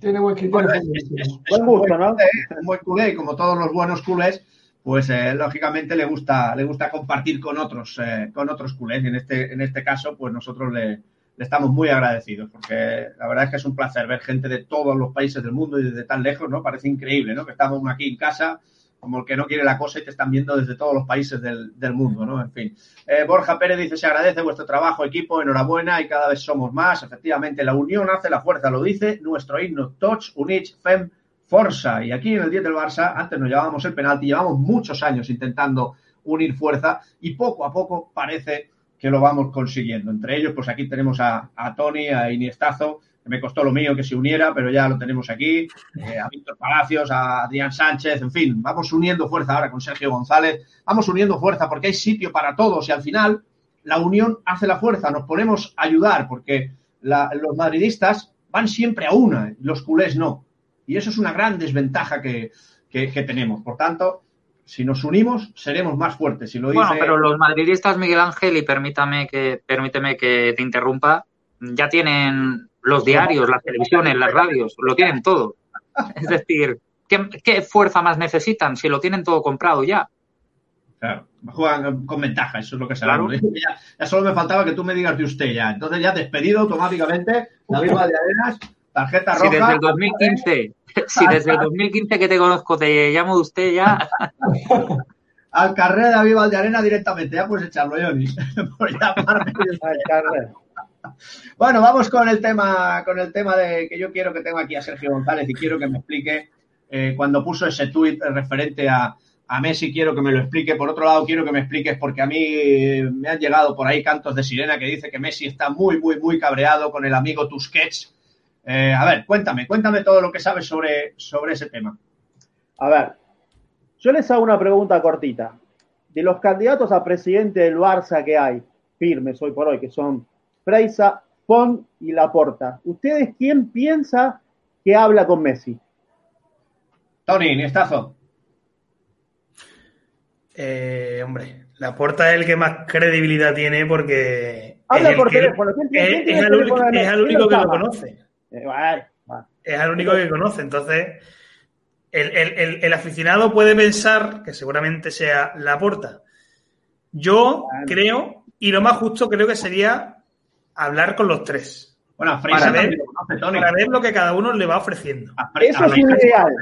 Tiene buen criterio. Bueno, es, es- es- es un buen culé, es un buen culé y como todos los buenos culés, pues eh, lógicamente le gusta, le gusta compartir con otros, eh, con otros culés. Y en este, en este caso, pues nosotros le, estamos muy agradecidos, porque la verdad es que es un placer ver gente de todos los países del mundo y desde tan lejos, ¿no? Parece increíble, ¿no? Que estamos aquí en casa, como el que no quiere la cosa y te están viendo desde todos los países del, del mundo, ¿no? En fin. Eh, Borja Pérez dice, se agradece vuestro trabajo, equipo, enhorabuena y cada vez somos más. Efectivamente, la unión hace la fuerza, lo dice nuestro himno, Tots Units Fem Forza. Y aquí en el 10 del Barça, antes nos llevábamos el penalti, llevamos muchos años intentando unir fuerza y poco a poco parece que lo vamos consiguiendo. Entre ellos, pues aquí tenemos a, a Tony, a Iniestazo, que me costó lo mío que se uniera, pero ya lo tenemos aquí, eh, a Víctor Palacios, a Adrián Sánchez, en fin, vamos uniendo fuerza ahora con Sergio González, vamos uniendo fuerza porque hay sitio para todos y al final la unión hace la fuerza, nos ponemos a ayudar porque la- los madridistas van siempre a una, los culés no. Y eso es una gran desventaja que, que- que tenemos. Por tanto, si nos unimos, seremos más fuertes. Si lo dice... Bueno, pero los madridistas, Miguel Ángel, y permítame que, permíteme que te interrumpa, ya tienen los diarios, las televisiones, las radios, lo tienen todo. Es decir, ¿qué, qué fuerza más necesitan si lo tienen todo comprado ya? Claro, juegan con ventaja, eso es lo que Claro. sabemos. Ya, ya solo me faltaba que tú me digas de usted ya. Entonces ya despedido automáticamente, David Valdearenas, tarjeta Si roja. desde el 2015, si desde el 2015 que te conozco te llamo de usted ya, Al carrera de David Valdearena directamente, ya puedes echarlo, Johnny. Por llamarme. Bueno, vamos con el tema, con el tema de que yo quiero que tengo aquí a Sergio González y quiero que me explique eh, cuando puso ese tuit referente a, a Messi, quiero que me lo explique. Por otro lado, quiero que me expliques porque a mí eh, me han llegado por ahí cantos de sirena que dice que Messi está muy, muy, muy cabreado con el amigo Tusquets. Eh, a ver, cuéntame, cuéntame todo lo que sabes sobre, sobre ese tema. A ver, yo les hago una pregunta cortita. De los candidatos a presidente del Barça que hay, firmes hoy por hoy, que son Freisa, Font y Laporta, ¿ustedes quién piensa que habla con Messi? Tony, Niestazo. Eh, hombre, la puerta es el que más credibilidad tiene porque. Habla es el por que- teléfono. ¿Quién tiene- es- quién tiene es el único- teléfono de es el Messi? único ¿Quién que lo conoce. Eh. Es el único que conoce. Entonces, el, el- el- el aficionado puede pensar que seguramente sea la porta. Yo creo, y lo más justo creo que sería hablar con los tres. Bueno, Freisa para ver, conoce, Tony. para ver lo que cada uno le va ofreciendo. Eso es ideal.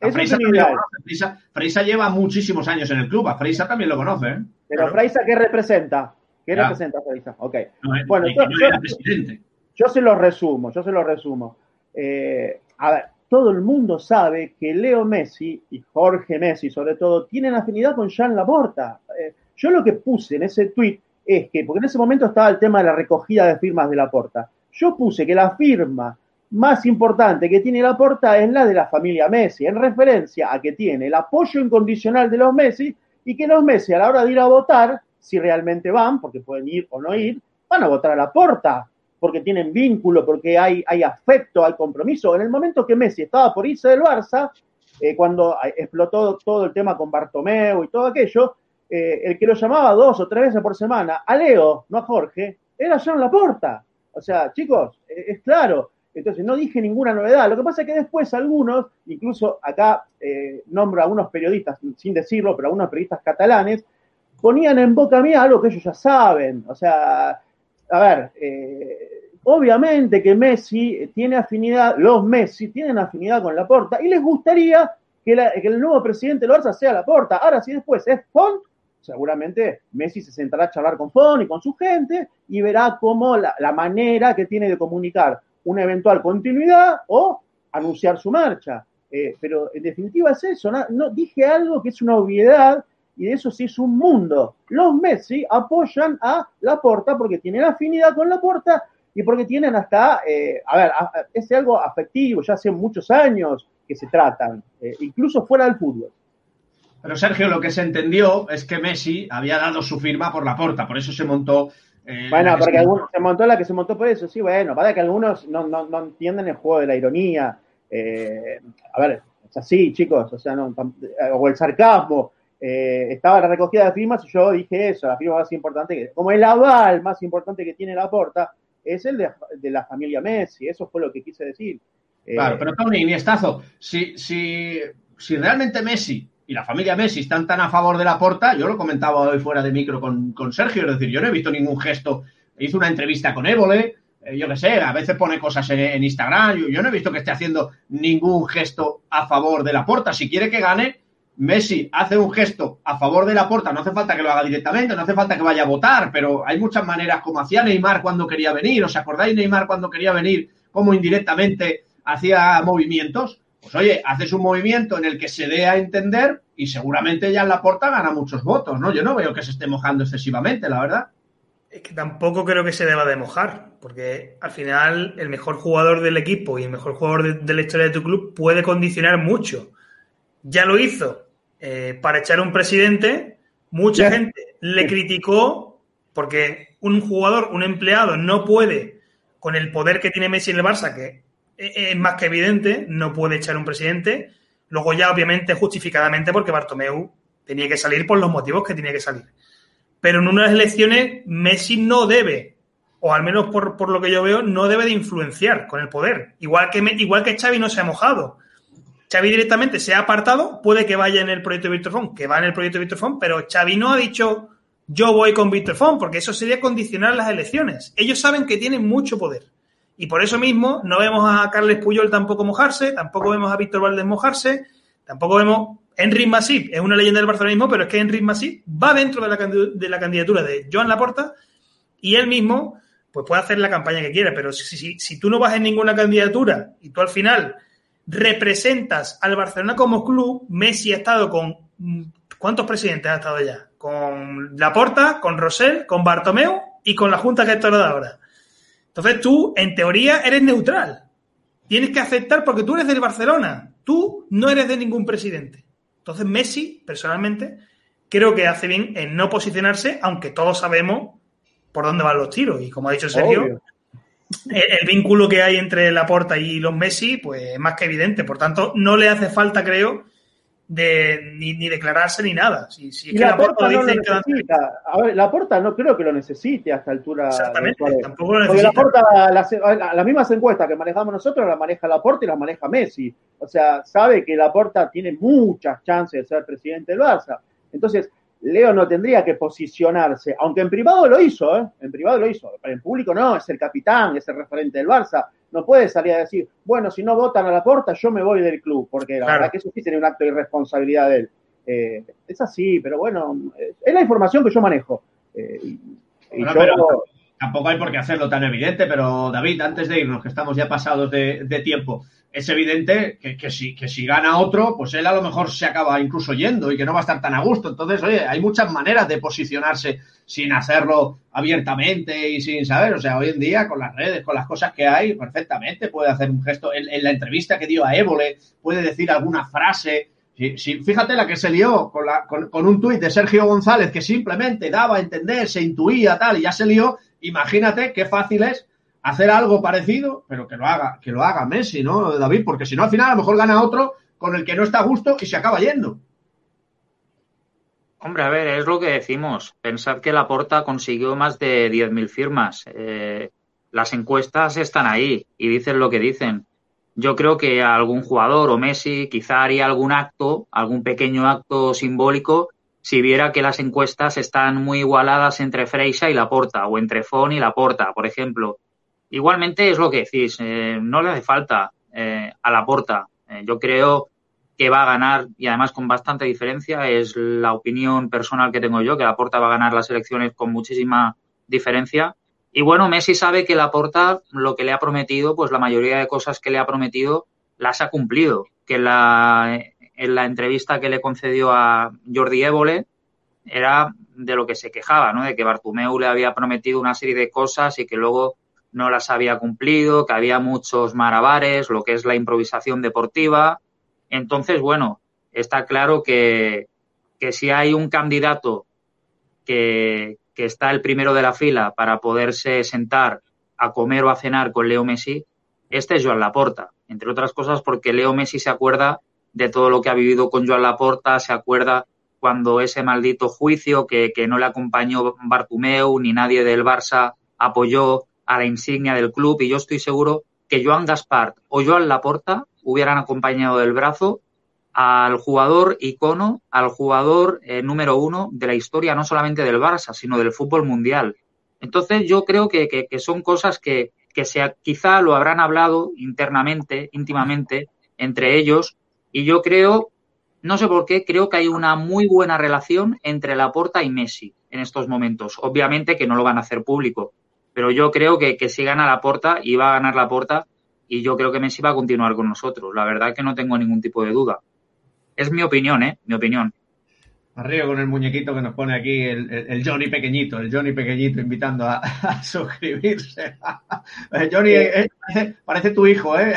A es Freisa lo ideal. conoce. Freisa, Freisa lleva muchísimos años en el club. A Freisa también lo conoce. ¿eh? Pero Freisa, ¿qué representa? ¿Qué Ya. representa Freisa? Ok. No, eh, Bueno, yo- era presidente. Yo se lo resumo, yo se lo resumo. Eh, a ver, todo el mundo sabe que Leo Messi y Jorge Messi, sobre todo, tienen afinidad con Jean Laporta. Eh, yo lo que puse en ese tweet es que, porque en ese momento estaba el tema de la recogida de firmas de Laporta, yo puse que la firma más importante que tiene Laporta es la de la familia Messi, en referencia a que tiene el apoyo incondicional de los Messi y que los Messi a la hora de ir a votar, si realmente van, porque pueden ir o no ir, van a votar a Laporta, porque tienen vínculo, porque hay, hay afecto, hay compromiso. En el momento que Messi estaba por irse del Barça, eh, cuando explotó todo el tema con Bartomeu y todo aquello, eh, el que lo llamaba dos o tres veces por semana, a Leo, no a Jorge, era Jean Laporta. O sea, chicos, eh, es claro. Entonces, no dije ninguna novedad. Lo que pasa es que después algunos, incluso acá eh, nombro a algunos periodistas, sin decirlo, pero algunos periodistas catalanes, ponían en boca mía algo que ellos ya saben. O sea, a ver, eh, obviamente que Messi tiene afinidad, los Messi tienen afinidad con Laporta y les gustaría que, la- que el nuevo presidente del Barça sea Laporta. Ahora, si después es Font, seguramente Messi se sentará a charlar con Font y con su gente y verá cómo la, manera que tiene de comunicar una eventual continuidad o anunciar su marcha. Eh, pero en definitiva es eso, no, no- dije algo que es una obviedad y eso sí es un mundo. Los Messi apoyan a Laporta porque tienen afinidad con Laporta y porque tienen hasta, eh, a ver, es algo afectivo, ya hace muchos años que se tratan, eh, incluso fuera del fútbol. Pero Sergio, lo que se entendió es que Messi había dado su firma por Laporta, por eso se montó eh, bueno, porque algunos, se montó la que se montó por eso, sí, bueno, para que algunos no, no, no entienden el juego de la ironía. a ver, es así, chicos, o sea, no, o el sarcasmo. Eh, estaba la recogida de firmas y yo dije eso, la firma más importante, como el aval más importante que tiene la porta, es el de, la familia Messi, eso fue lo que quise decir. Claro, eh, pero Tony, Iniestazo, si, si, si realmente Messi y la familia Messi están tan a favor de la porta, yo lo comentaba hoy fuera de micro con, con Sergio, es decir, yo no he visto ningún gesto, hizo una entrevista con Évole, eh, yo qué sé, a veces pone cosas en, Instagram, yo, no he visto que esté haciendo ningún gesto a favor de la porta, si quiere que gane, Messi hace un gesto a favor de la porta, no hace falta que lo haga directamente, no hace falta que vaya a votar, pero hay muchas maneras, como hacía Neymar cuando quería venir, ¿os acordáis Neymar cuando quería venir, como indirectamente hacía movimientos? Pues oye, haces un movimiento en el que se dé a entender y seguramente ya en la porta gana muchos votos, ¿no? Yo no veo que se esté mojando excesivamente, la verdad. Es que tampoco creo que se deba de mojar, porque al final el mejor jugador del equipo y el mejor jugador de la historia de tu club puede condicionar mucho. Ya lo hizo eh, para echar un presidente, mucha gente le criticó porque un jugador, un empleado, no puede, con el poder que tiene Messi en el Barça, que es más que evidente, no puede echar un presidente. Luego ya, obviamente, justificadamente, porque Bartomeu tenía que salir por los motivos que tenía que salir. Pero en unas elecciones Messi no debe, o al menos por, por lo que yo veo, no debe de influenciar con el poder. Igual que, igual que Xavi no se ha mojado. Xavi directamente se ha apartado, puede que vaya en el proyecto de Víctor Font, que va en el proyecto de Víctor Font, pero Xavi no ha dicho yo voy con Víctor Font, porque eso sería condicionar las elecciones. Ellos saben que tienen mucho poder. Y por eso mismo no vemos a Carles Puyol tampoco mojarse, tampoco vemos a Víctor Valdés mojarse, tampoco vemos Henry Masip, es una leyenda del barcelonismo, pero es que Henry Masip va dentro de la, de la candidatura de Joan Laporta y él mismo pues puede hacer la campaña que quiera, pero si tú no vas en ninguna candidatura y tú al final representas al Barcelona como club, Messi ha estado con... ¿Cuántos presidentes ha estado ya? Con Laporta, con Rosell, con Bartomeu y con la Junta que está ahora. Entonces tú, en teoría, eres neutral. Tienes que aceptar porque tú eres del Barcelona. Tú no eres de ningún presidente. Entonces Messi, personalmente, creo que hace bien en no posicionarse, aunque todos sabemos por dónde van los tiros. Y como ha dicho Sergio, el, vínculo que hay entre Laporta y los Messi, pues es más que evidente. Por tanto, no le hace falta, creo, de ni, declararse ni nada. Si, si es que Laporta no lo necesita. A ver, Laporta no creo que lo necesite a esta altura. Exactamente, tampoco lo necesita. Porque Laporta, las, mismas encuestas que manejamos nosotros las maneja Laporta y las maneja Messi. O sea, sabe que Laporta tiene muchas chances de ser presidente del Barça. Entonces, Leo no tendría que posicionarse, aunque en privado lo hizo, ¿eh? En privado lo hizo, pero en público no, es el capitán, es el referente del Barça. No puede salir a decir, bueno, si no votan a la puerta, yo me voy del club, porque la verdad que eso sí sería un acto de irresponsabilidad de él. Eh, es así, pero bueno, es la información que yo manejo. Eh, y, tampoco hay por qué hacerlo tan evidente, pero David, antes de irnos, que estamos ya pasados de tiempo, es evidente que, que, si, que si gana otro, pues él a lo mejor se acaba incluso yendo y que no va a estar tan a gusto. Entonces, oye, hay muchas maneras de posicionarse sin hacerlo abiertamente y sin saber. O sea, hoy en día, con las redes, con las cosas que hay, perfectamente puede hacer un gesto. En, la entrevista que dio a Évole, puede decir alguna frase. Si, fíjate la que se lió con, la, con, con un tuit de Sergio González que simplemente daba a entender, se intuía tal y ya se lió. Imagínate qué fácil es hacer algo parecido, pero que lo haga, que lo haga Messi, ¿no, David? Porque si no, al final a lo mejor gana otro con el que no está a gusto y se acaba yendo. Hombre, a ver, es lo que decimos. Pensad que Laporta consiguió más de 10.000 firmas. Eh, las encuestas están ahí y dicen lo que dicen. Yo creo que algún jugador o Messi quizá haría algún acto, algún pequeño acto simbólico, si viera que las encuestas están muy igualadas entre Freixa y Laporta o entre Fon y Laporta, por ejemplo. Igualmente es lo que decís, eh, no le hace falta eh, a la porta. Eh, yo creo que va a ganar y además con bastante diferencia. Es la opinión personal que tengo yo, que la porta va a ganar las elecciones con muchísima diferencia. Y bueno, Messi sabe que la porta lo que le ha prometido, pues la mayoría de cosas que le ha prometido las ha cumplido. Que la, en la entrevista que le concedió a Jordi Évole, era de lo que se quejaba, ¿no? De que Bartumeu le había prometido una serie de cosas y que luego no las había cumplido, que había muchos marabares, lo que es la improvisación deportiva. Entonces, bueno, está claro que, que si hay un candidato que, que está el primero de la fila para poderse sentar a comer o a cenar con Leo Messi, este es Joan Laporta, entre otras cosas porque Leo Messi se acuerda de todo lo que ha vivido con Joan Laporta, se acuerda cuando ese maldito juicio que, que no le acompañó Bartumeu ni nadie del Barça apoyó a la insignia del club y yo estoy seguro que Joan Gaspar o Joan Laporta hubieran acompañado del brazo al jugador icono, al jugador eh, número uno de la historia no solamente del Barça, sino del fútbol mundial. Entonces yo creo que, que, son cosas que, que quizá lo habrán hablado internamente, íntimamente, entre ellos, y yo creo, no sé por qué, creo que hay una muy buena relación entre Laporta y Messi en estos momentos. Obviamente que no lo van a hacer público, pero yo creo que, que si gana Laporta y va a ganar Laporta, y yo creo que Messi va a continuar con nosotros. La verdad que no tengo ningún tipo de duda. Es mi opinión, ¿eh? Mi opinión. Arriba con el muñequito que nos pone aquí el, el, el Johnny pequeñito, el Johnny pequeñito invitando a, a suscribirse. Eh, Johnny, eh, parece, parece, tu hijo, ¿eh?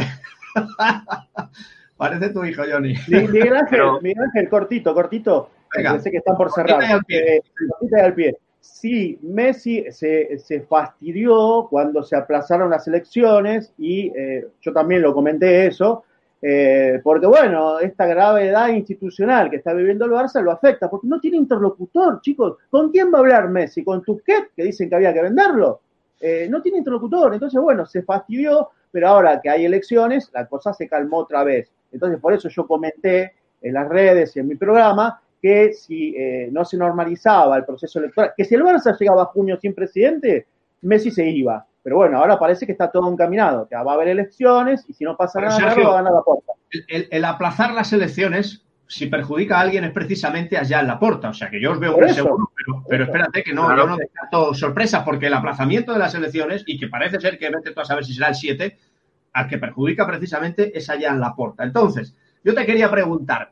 parece tu hijo, Johnny. Miguel Ángel, Pero... Miguel Ángel cortito, cortito. Venga, sé que están por cerrar. Al pie. Eh, al pie. Sí, Messi se, se, fastidió cuando se aplazaron las elecciones y eh, yo también lo comenté eso, eh, porque bueno, esta gravedad institucional que está viviendo el Barça lo afecta, porque no tiene interlocutor, chicos. ¿Con quién va a hablar Messi? ¿Con Tusquets, que dicen que había que venderlo? Eh, no tiene interlocutor, entonces bueno, se fastidió, pero ahora que hay elecciones, la cosa se calmó otra vez. Entonces por eso yo comenté en las redes y en mi programa que si eh, no se normalizaba el proceso electoral, que si el Barça llegaba a junio sin presidente, Messi se iba. Pero bueno, ahora parece que está todo encaminado, que va a haber elecciones y si no pasa nada, Sergio, va a ganar la puerta. El, el, aplazar las elecciones, si perjudica a alguien, es precisamente allá en la puerta. O sea que yo os veo muy seguro, pero, pero, espérate que no, claro. yo no descarto sorpresas, porque el aplazamiento de las elecciones, y que parece ser que vete tú a saber si será el 7, al que perjudica precisamente es allá en la puerta. Entonces, yo te quería preguntar,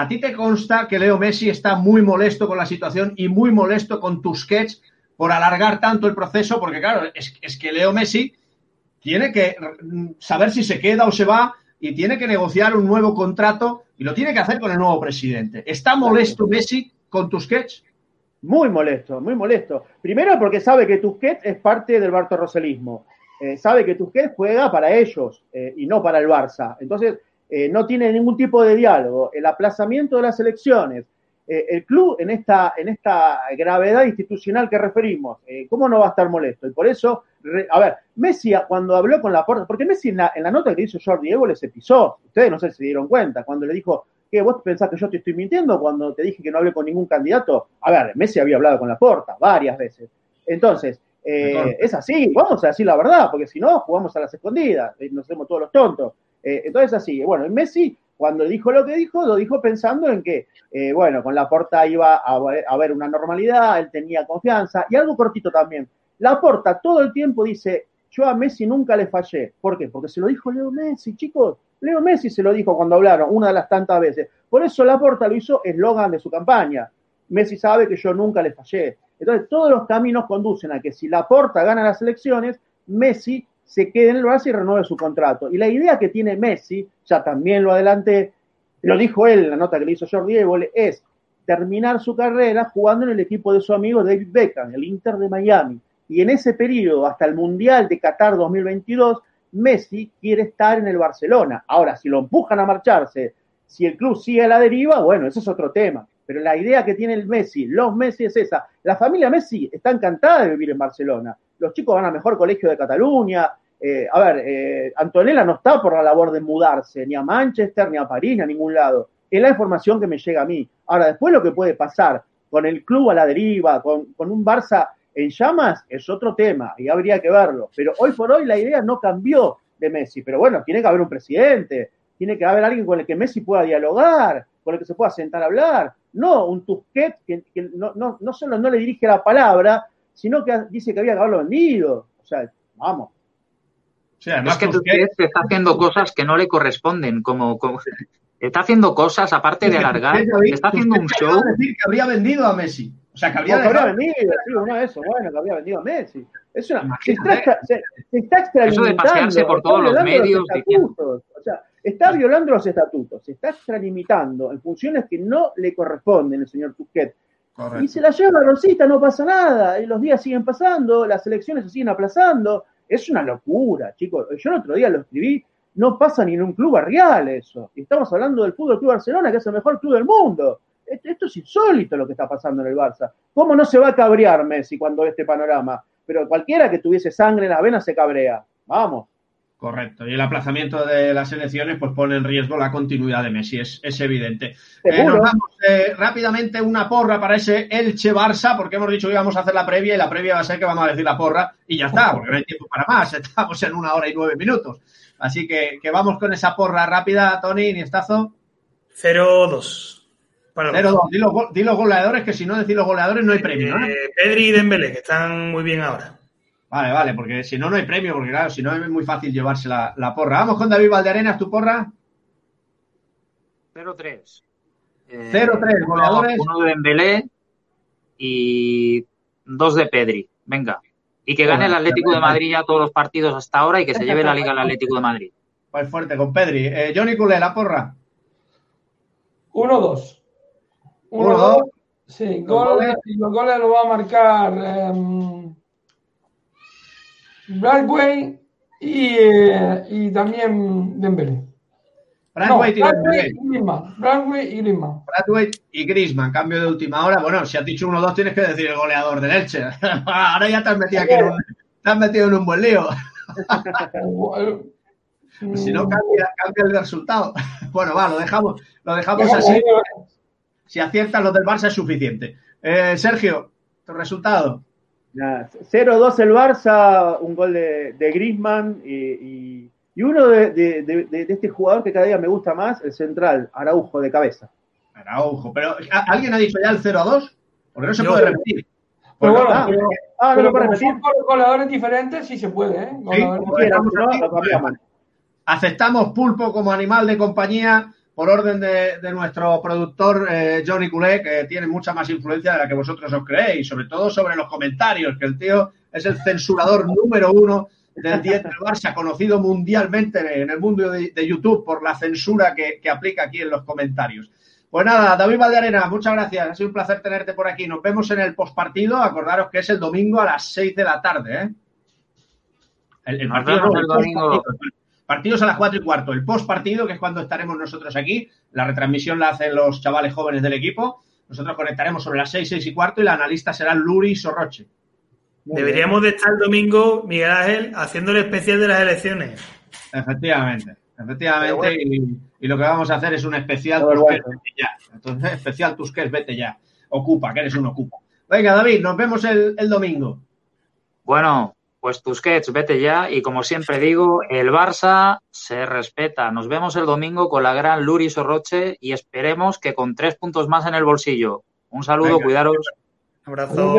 ¿a ti te consta que Leo Messi está muy molesto con la situación y muy molesto con Tusquets por alargar tanto el proceso, porque claro, es, es, que Leo Messi tiene que saber si se queda o se va y tiene que negociar un nuevo contrato y lo tiene que hacer con el nuevo presidente. ¿Está molesto Messi con Tusquets? Muy molesto, muy molesto. Primero porque sabe que Tusquets es parte del Barto Roselismo. Eh, sabe que Tusquets juega para ellos eh, y no para el Barça. Entonces, eh, no tiene ningún tipo de diálogo. El aplazamiento de las elecciones, eh, el club en esta, en esta gravedad institucional que referimos, eh, ¿cómo no va a estar molesto? Y por eso, re, a ver, Messi cuando habló con la puerta, porque Messi en la, en la nota que hizo Jordi Evo se pisó, ustedes no sé si se dieron cuenta, cuando le dijo, ¿qué vos pensás que yo te estoy mintiendo cuando te dije que no hablé con ningún candidato? A ver, Messi había hablado con la puerta varias veces. Entonces, eh, es así, vamos a decir la verdad, porque si no, jugamos a las escondidas, nos hacemos todos los tontos. Eh, entonces, así, bueno, Messi cuando dijo lo que dijo, lo dijo pensando en que, eh, bueno, con la porta iba a haber una normalidad, él tenía confianza. Y algo cortito también. La porta todo el tiempo dice, yo a Messi nunca le fallé. ¿Por qué? Porque se lo dijo Leo Messi, chicos. Leo Messi se lo dijo cuando hablaron, una de las tantas veces. Por eso la porta lo hizo eslogan de su campaña. Messi sabe que yo nunca le fallé. Entonces, todos los caminos conducen a que si la porta gana las elecciones, Messi se quede en el Barça y renueve su contrato. Y la idea que tiene Messi, ya también lo adelanté, lo dijo él en la nota que le hizo Jordi Évole, es terminar su carrera jugando en el equipo de su amigo David Beckham, el Inter de Miami. Y en ese periodo, hasta el Mundial de Qatar 2022, Messi quiere estar en el Barcelona. Ahora, si lo empujan a marcharse, si el club sigue a la deriva, bueno, eso es otro tema. Pero la idea que tiene el Messi, los Messi es esa. La familia Messi está encantada de vivir en Barcelona. Los chicos van al mejor colegio de Cataluña, eh, a ver, eh, Antonella no está por la labor de mudarse ni a Manchester, ni a París, ni a ningún lado. Es la información que me llega a mí. Ahora, después lo que puede pasar con el club a la deriva, con, un Barça en llamas, es otro tema y habría que verlo. Pero hoy por hoy la idea no cambió de Messi. Pero bueno, tiene que haber un presidente, tiene que haber alguien con el que Messi pueda dialogar, con el que se pueda sentar a hablar. No un Tusquet que, no solo no le dirige la palabra, sino que dice que había que haberlo vendido. O sea, vamos. Sí, además, es que Tusquets está haciendo cosas que no le corresponden, como, como, Está haciendo cosas, aparte de alargar, está haciendo un show. de decir que habría vendido a Messi. O sea, que habría dejado- vendido, sí, uno de esos, bueno, que habría vendido a Messi. Es una, se, está, se, se está extralimitando. pasearse por está todos los violando medios estatutos. O sea, está violando los estatutos, se está extralimitando en funciones que no le corresponden al señor Tusquet. Y se la lleva Rosita, no pasa nada. Y los días siguen pasando, las elecciones se siguen aplazando. Es una locura, chicos. Yo el otro día lo escribí, no pasa ni en un club barrial eso. Y estamos hablando del Fútbol Club Barcelona, que es el mejor club del mundo. Esto, esto es insólito lo que está pasando en el Barça. ¿Cómo no se va a cabrear Messi cuando ve este panorama? Pero cualquiera que tuviese sangre en las venas se cabrea. Vamos. Correcto. Y el aplazamiento de las elecciones pues pone en riesgo la continuidad de Messi, es, es evidente. Eh, nos damos eh, rápidamente una porra para ese Elche Barça, porque hemos dicho que íbamos a hacer la previa y la previa va a ser que vamos a decir la porra y ya está, porque no hay tiempo para más. Estamos en una hora y nueve minutos. Así que, que vamos con esa porra rápida, Tony, Niestazo. 0-2. Para los 0-2. Di los, go- di los goleadores, que si no decís los goleadores no hay premio, ¿no? Eh, Pedri y Dembélé, que están muy bien ahora. Vale, vale, porque si no, no hay premio, porque claro, si no es muy fácil llevarse la, la porra. Vamos con David Valdearenas, tu porra. 0-3. Eh, 0-3, goleadores. Uno de Dembélé y dos de Pedri. Venga. Y que gane el Atlético de Madrid ya todos los partidos hasta ahora y que se lleve la liga al Atlético de Madrid. Pues fuerte, con Pedri. Eh, Johnny Culé, la porra. 1-2. 1-2. Sí, gol, goles. y los goles los va a marcar em, Bradway y, eh, y también Dembélé. Bradway no, Bradway y Griezmann. Bradway y Griezmann. Bradway y Griezmann, cambio de última hora. Bueno, si has dicho 1-2 tienes que decir el goleador del Elche. Ahora ya te has metido aquí en un, te has metido en un buen lío. Si no cambia, cambia el resultado. Bueno, va, lo dejamos, lo dejamos así. Si aciertan los del Barça es suficiente. Eh, Sergio, tu resultado. Nada, 0-2 el Barça, un gol de, de Griezmann y, y- y uno de, de- de- de- de este jugador que cada día me gusta más, el central, Araujo de cabeza. Araujo, pero ¿a- ¿alguien ha dicho ya el 0-2? Porque no se puede repetir. Pero Pues bueno, nada, pero, Ah, no pero diferentes, sí se puede, ¿eh? Quiera, no. Aceptamos pulpo como animal de compañía por orden de, de nuestro productor eh, Johnny Culé, que tiene mucha más influencia de la que vosotros os creéis, sobre todo sobre los comentarios, que el tío es el censurador número uno del 10 del Barça, conocido mundialmente en el mundo de, de YouTube por la censura que, que aplica aquí en los comentarios. Pues nada, David Valdearena, muchas gracias. Ha sido un placer tenerte por aquí. Nos vemos en el postpartido. Acordaros que es el domingo a las 6 de la tarde. ¿eh? El, el partido no, el domingo. Partidos a las 4 y cuarto. El postpartido, que es cuando estaremos nosotros aquí. La retransmisión la hacen los chavales jóvenes del equipo. Nosotros conectaremos sobre las 6, 6 y cuarto y la analista será Luri Sorroche. Muy Deberíamos de estar el domingo, Miguel Ángel, haciendo el especial de las elecciones. Efectivamente, efectivamente. Bueno. Y, y lo que vamos a hacer es un especial Todo Tusquets, bueno. vete ya. Entonces, especial Tusquets, vete ya. Ocupa, que eres un ocupa. Venga, David, nos vemos el, el domingo. Bueno, pues Tusquets, vete ya. Y como siempre digo, el Barça se respeta. Nos vemos el domingo con la gran Luri Sorroche y esperemos que con tres puntos más en el bolsillo. Un saludo, Venga. cuidaros. Abrazo.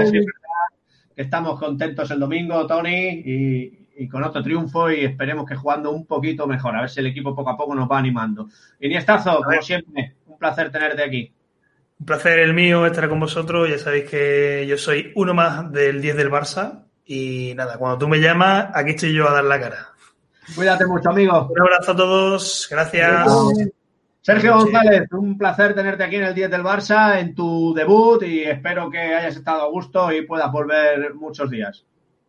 Que estamos contentos el domingo, Tony, y, y con otro triunfo y esperemos que jugando un poquito mejor, a ver si el equipo poco a poco nos va animando. Iniestazo, como siempre, un placer tenerte aquí. Un placer el mío estar con vosotros. Ya sabéis que yo soy uno más del 10 del Barça. Y nada, cuando tú me llamas, aquí estoy yo a dar la cara. Cuídate mucho, amigo. Un abrazo a todos. Gracias. Sergio González, un placer tenerte aquí en el 10 del Barça, en tu debut y espero que hayas estado a gusto y puedas volver muchos días.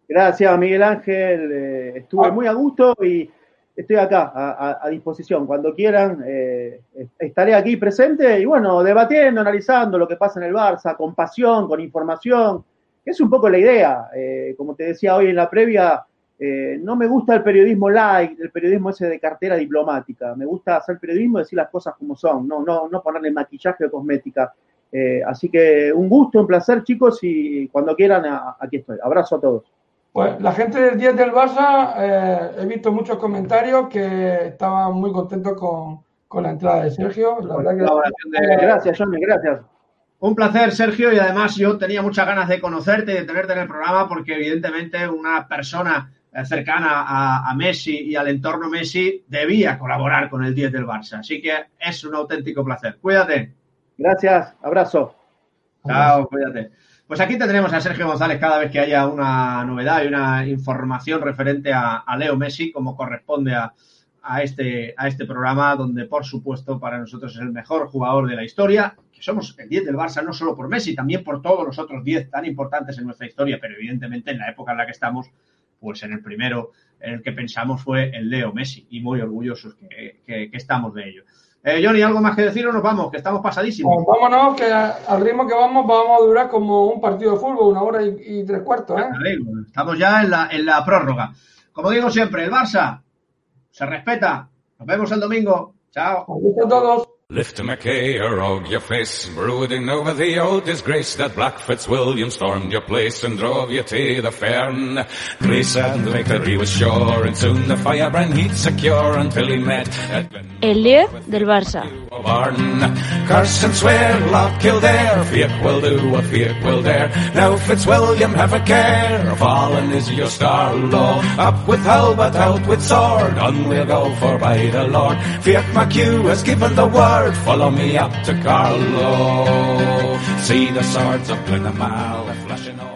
Gracias, Miguel Ángel. eh, estuve muy a gusto y estoy acá a, a- a disposición. Cuando quieran, eh, estaré aquí presente y bueno, debatiendo, analizando lo que pasa en el Barça, con pasión, con información. Es un poco la idea. Eh, como te decía hoy en la previa, eh, no me gusta el periodismo light, el periodismo ese de cartera diplomática. Me gusta hacer periodismo y decir las cosas como son, no, no, no ponerle maquillaje o cosmética. Eh, así que un gusto, un placer, chicos, y cuando quieran, a- aquí estoy. Abrazo a todos. Pues la gente del 10 del Barça, eh, he visto muchos comentarios que estaban muy contentos con, con la entrada de Sergio. La verdad que Gracias, Johnny, gracias. Un placer, Sergio, y además yo tenía muchas ganas de conocerte y de tenerte en el programa porque evidentemente una persona eh, cercana a, a Messi y al entorno Messi, debía colaborar con el 10 del Barça. Así que es un auténtico placer. Cuídate. Gracias, abrazo. Chao, cuídate. Pues aquí tendremos a Sergio González cada vez que haya una novedad y una información referente a, a Leo Messi, como corresponde a, a, este, a este programa, donde por supuesto para nosotros es el mejor jugador de la historia, somos el 10 del Barça no solo por Messi, también por todos los otros 10 tan importantes en nuestra historia, pero evidentemente en la época en la que estamos, pues en el primero en el que pensamos fue el Leo Messi, y muy orgullosos que, que, que estamos de ello. Eh, Johnny, ¿algo más que decir o nos vamos? Que estamos pasadísimos. Pues vámonos, que al ritmo que vamos, vamos a durar como un partido de fútbol, una hora y, y tres cuartos. ¿eh? Estamos ya en la, en la prórroga. Como digo siempre, el Barça se respeta. Nos vemos el domingo. Chao. Adiós a todos. Lift a Mackay or og your face, brooding over the old disgrace that Black Fitzwilliam stormed your place and drove you to the fern. Grace and victory was sure, and soon the firebrand he'd secure until he met at El 10 del Barça. Curse and swear, Loch Kildare, Fiach will do what Fiach will dare. Now Fitzwilliam, have a care, fallen is your star low. Up with halbert, out with sword, on we'll go for by the Lord. Fiach McHugh has given the word, follow me up to Carlo. See the swords of Glenamal flashing over.